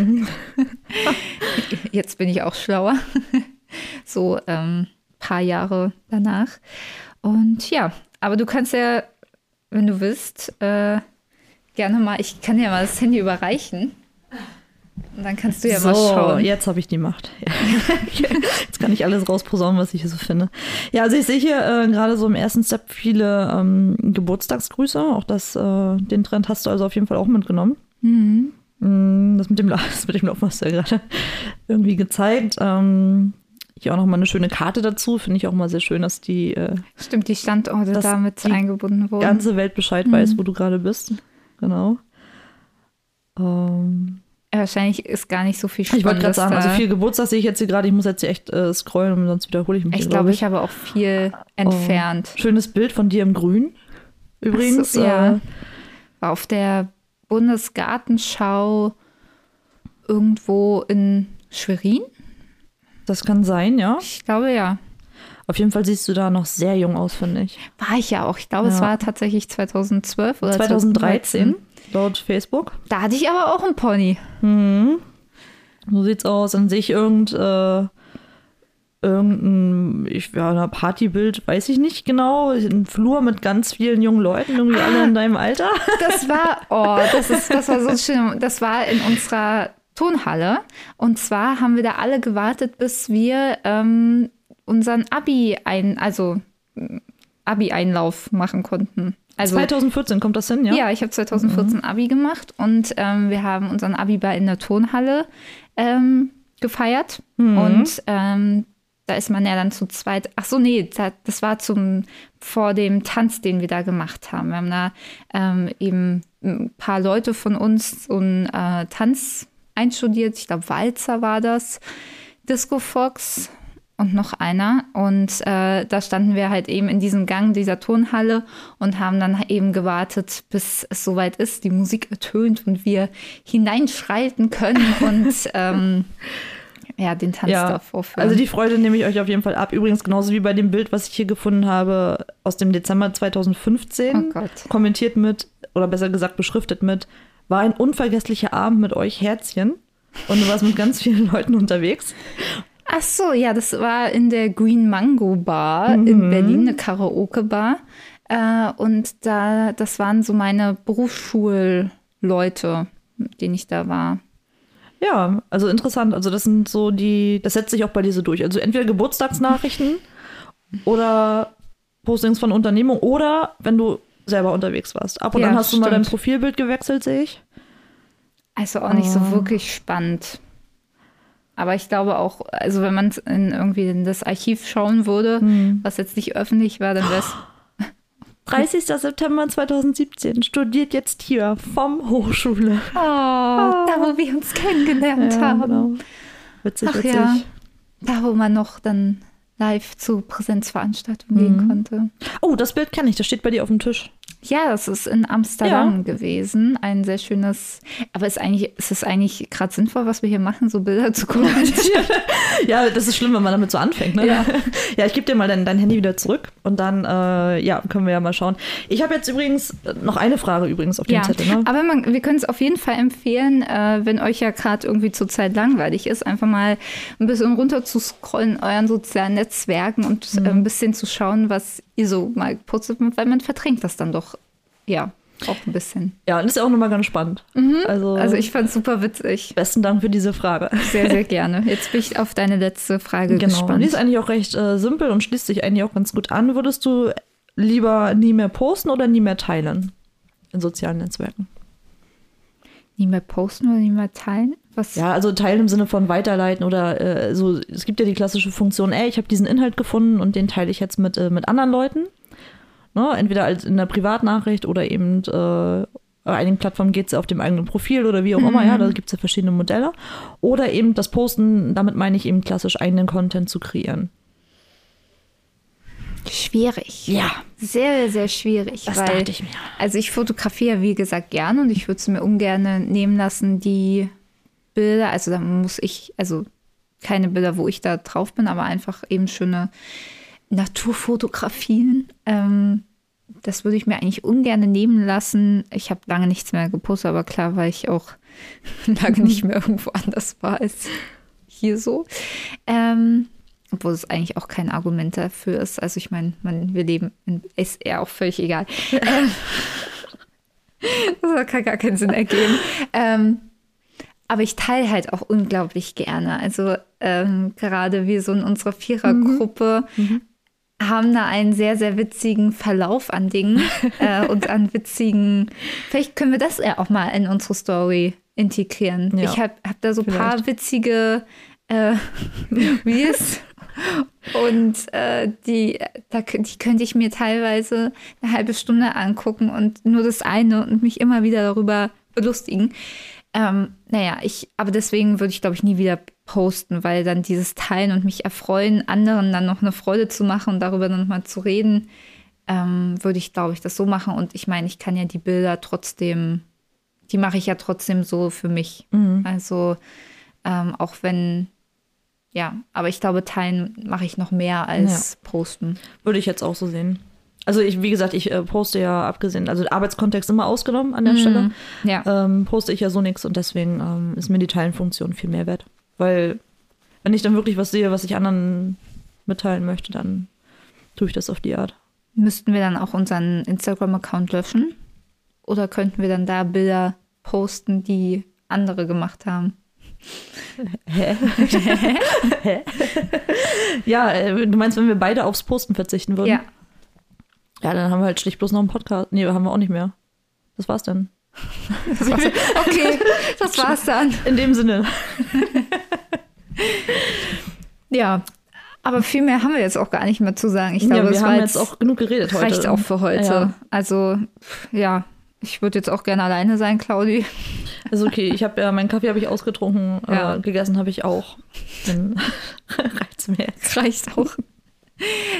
Jetzt bin ich auch schlauer. *laughs* so ähm, paar Jahre danach. Und ja, aber du kannst ja, wenn du willst, äh, gerne mal, ich kann dir mal das Handy überreichen. Und dann kannst du ja so, mal schauen. jetzt habe ich die Macht. Ja. *laughs* jetzt kann ich alles rausposaunen, was ich hier so finde. Ja, also ich sehe hier äh, gerade so im ersten Step viele ähm, Geburtstagsgrüße. Auch das, äh, den Trend hast du also auf jeden Fall auch mitgenommen. Mhm. Mm, Das mit dem, *laughs* das mit dem Laufen hast du ja gerade irgendwie gezeigt. Ähm, hier auch nochmal eine schöne Karte dazu. Finde ich auch mal sehr schön, dass die äh, Stimmt, die Standorte damit die eingebunden wurden. ganze Welt Bescheid weiß, wo du gerade bist. Genau. Ähm, Äh, Wahrscheinlich ist gar nicht so viel ich wollte gerade Spannendes sagen, also viel Geburtstag sehe ich jetzt hier gerade. Ich muss jetzt hier echt äh, scrollen, sonst wiederhole ich mich. ich glaube, ich habe auch viel entfernt. Schönes Bild von dir im Grün. Übrigens. so, ja. äh, War auf der Bundesgartenschau irgendwo in Schwerin? Das kann sein, ja. Ich glaube ja. Auf jeden Fall siehst du da noch sehr jung aus, finde ich. War ich ja auch. Ich glaube, es Ja. war tatsächlich 2012 oder 2013, laut Facebook. Da hatte ich aber auch einen Pony. So sieht's aus. Dann sehe ich irgend, äh, irgendein ich, ja, ein Partybild, weiß ich nicht genau. Ein Flur mit ganz vielen jungen Leuten, irgendwie alle in deinem Alter. Das war, oh, das, ist, das war so schön. Das war in unserer Tonhalle. Und zwar haben wir da alle gewartet, bis wir ähm, unseren Abi ein, also mm, Abi-Einlauf machen konnten. Also 2014 kommt das hin, ja? Ja, ich habe 2014 Abi gemacht und ähm, wir haben unseren Abi-Ball in der Turnhalle ähm, gefeiert. Und ähm, da ist man ja dann zu zweit. Ach so, nee, da, das war zum vor dem Tanz, den wir da gemacht haben. Wir haben da ähm, eben ein paar Leute von uns so einen äh, Tanz einstudiert. Ich glaube, Walzer war das. Disco Fox und noch einer. Und äh, da standen wir halt eben in diesem Gang dieser Turnhalle und haben dann eben gewartet, bis es soweit ist, die Musik ertönt und wir hineinschreiten können *laughs* und ähm, ja, den Tanz Ja, da vorführen. also die Freude nehme ich euch auf jeden Fall ab. Übrigens genauso wie bei dem Bild, was ich hier gefunden habe aus dem Dezember 2015. Oh Gott. Kommentiert mit, oder besser gesagt beschriftet mit, war ein unvergesslicher Abend mit euch, Herzchen. Und du warst mit ganz vielen *laughs* Leuten unterwegs. Ach so, ja, das war in der Green Mango Bar in Berlin, eine Karaoke-Bar. Äh, und da, das waren so meine Berufsschulleute, mit denen ich da war. Ja, also interessant. Also das sind so die, das setzt sich auch bei dir so durch. Also entweder Geburtstagsnachrichten *laughs* oder Postings von Unternehmung oder wenn du selber unterwegs warst. Ab und Ja, an hast du mal dein stimmt. Profilbild gewechselt, sehe ich. Also auch nicht Oh. so wirklich spannend. Aber ich glaube auch, also wenn man in irgendwie in das Archiv schauen würde, Hm. was jetzt nicht öffentlich war, dann wäre es. 30. September 2017, studiert jetzt hier vom Hochschule. Oh, da wo wir uns kennengelernt haben. genau. Witzig, Ach witzig. ja. Da wo man noch dann live zu Präsenzveranstaltungen gehen konnte. Oh, das Bild kenne ich, das steht bei dir auf dem Tisch. Ja, das ist in Amsterdam gewesen. Ein sehr schönes, aber ist eigentlich, ist es eigentlich gerade sinnvoll, was wir hier machen, so Bilder zu kommentieren? *laughs* Ja, das ist schlimm, wenn man damit so anfängt. Ne? Ja. ja, ich gebe dir mal dein, dein Handy wieder zurück und dann äh, ja, können wir ja mal schauen. Ich habe jetzt übrigens äh, noch eine Frage übrigens auf dem Ja, Zettel. Ne? aber man, wir können es auf jeden Fall empfehlen, äh, wenn euch ja gerade irgendwie zurzeit langweilig ist, einfach mal ein bisschen runter zu scrollen, euren sozialen Netzwerken und Mhm. äh, ein bisschen zu schauen, was so mal postet, weil man verdrängt das dann doch, ja, auch ein bisschen. Ja, und das ist ja auch nochmal ganz spannend. Also, Also ich fand es super witzig. besten Dank für diese Frage. Sehr, sehr *laughs* gerne. Jetzt bin ich auf deine letzte Frage Genau. gespannt. Die ist eigentlich auch recht äh, simpel und schließt sich eigentlich auch ganz gut an. Würdest du lieber nie mehr posten oder nie mehr teilen in sozialen Netzwerken? Nie mehr posten oder nie mehr teilen? Was? Ja, also teilen im Sinne von weiterleiten oder äh, so. Es gibt ja die klassische Funktion, ey, ich habe diesen Inhalt gefunden und den teile ich jetzt mit, äh, mit anderen Leuten. Ne? Entweder als in der Privatnachricht oder eben äh, bei einigen Plattformen geht es ja auf dem eigenen Profil oder wie auch immer, ja, da gibt es ja verschiedene Modelle. Oder eben das Posten, damit meine ich eben klassisch eigenen Content zu kreieren. Schwierig. Ja. Sehr, sehr schwierig. Das weil, dachte ich mir. Also ich fotografiere, wie gesagt, gerne und ich würde es mir ungern nehmen lassen, die Bilder, also da muss ich, also keine Bilder, wo ich da drauf bin, aber einfach eben schöne Naturfotografien. Ähm, das würde ich mir eigentlich ungern nehmen lassen. Ich habe lange nichts mehr gepostet, aber klar, weil ich auch *laughs* lange nicht mehr irgendwo anders war als hier so. Ähm, obwohl es eigentlich auch kein Argument dafür ist. Also ich meine, man, wir leben in, ist eher auch völlig egal. *laughs* Das kann gar keinen Sinn ergeben. Ähm, aber ich teile halt auch unglaublich gerne. Also ähm, gerade wir so in unserer Vierergruppe haben da einen sehr, sehr witzigen Verlauf an Dingen äh, *laughs* und an witzigen. Vielleicht können wir das ja auch mal in unsere Story integrieren. Ja, ich habe hab da so ein paar witzige äh, *laughs* Reels. Und äh, die, da, die könnte ich mir teilweise eine halbe Stunde angucken und nur das eine und mich immer wieder darüber belustigen. Ähm, naja, ich, aber deswegen würde ich, glaube ich, nie wieder posten, weil dann dieses Teilen und mich erfreuen, anderen dann noch eine Freude zu machen und darüber dann nochmal zu reden, ähm, würde ich, glaube ich, das so machen. Und ich meine, ich kann ja die Bilder trotzdem, die mache ich ja trotzdem so für mich. Also ähm, auch wenn, ja, aber ich glaube, teilen mache ich noch mehr als posten. Würde ich jetzt auch so sehen. Also ich, wie gesagt, ich äh, poste ja abgesehen, also Arbeitskontext immer ausgenommen an der Stelle, Ja. ähm, poste ich ja so nichts und deswegen ähm, ist mir die Teilenfunktion viel mehr wert. Weil wenn ich dann wirklich was sehe, was ich anderen mitteilen möchte, dann tue ich das auf die Art. Müssten wir dann auch unseren Instagram-Account löschen? Oder könnten wir dann da Bilder posten, die andere gemacht haben? *laughs* Ja, äh, du meinst, wenn wir beide aufs Posten verzichten würden? Ja. Ja, dann haben wir halt schlicht bloß noch einen Podcast. Nee, haben wir auch nicht mehr. Das war's dann. *laughs* Okay, das war's dann. In dem Sinne. Ja, aber viel mehr haben wir jetzt auch gar nicht mehr zu sagen. Ich glaube, ja, wir es haben war jetzt auch genug geredet heute. reicht auch für heute. Ja. Also, ja, ich würde jetzt auch gerne alleine sein, Claudi. Also okay, ich habe ja meinen Kaffee habe ich ausgetrunken, Ja. äh, gegessen habe ich auch. Dann *laughs* reicht's mir jetzt. Reicht auch.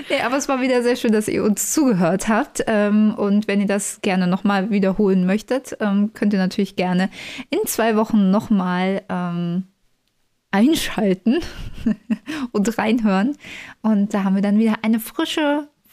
Nee, aber es war wieder sehr schön, dass ihr uns zugehört habt. Ähm, und wenn ihr das gerne nochmal wiederholen möchtet, ähm, könnt ihr natürlich gerne in zwei Wochen nochmal ähm, einschalten *laughs* und reinhören. Und da haben wir dann wieder eine frische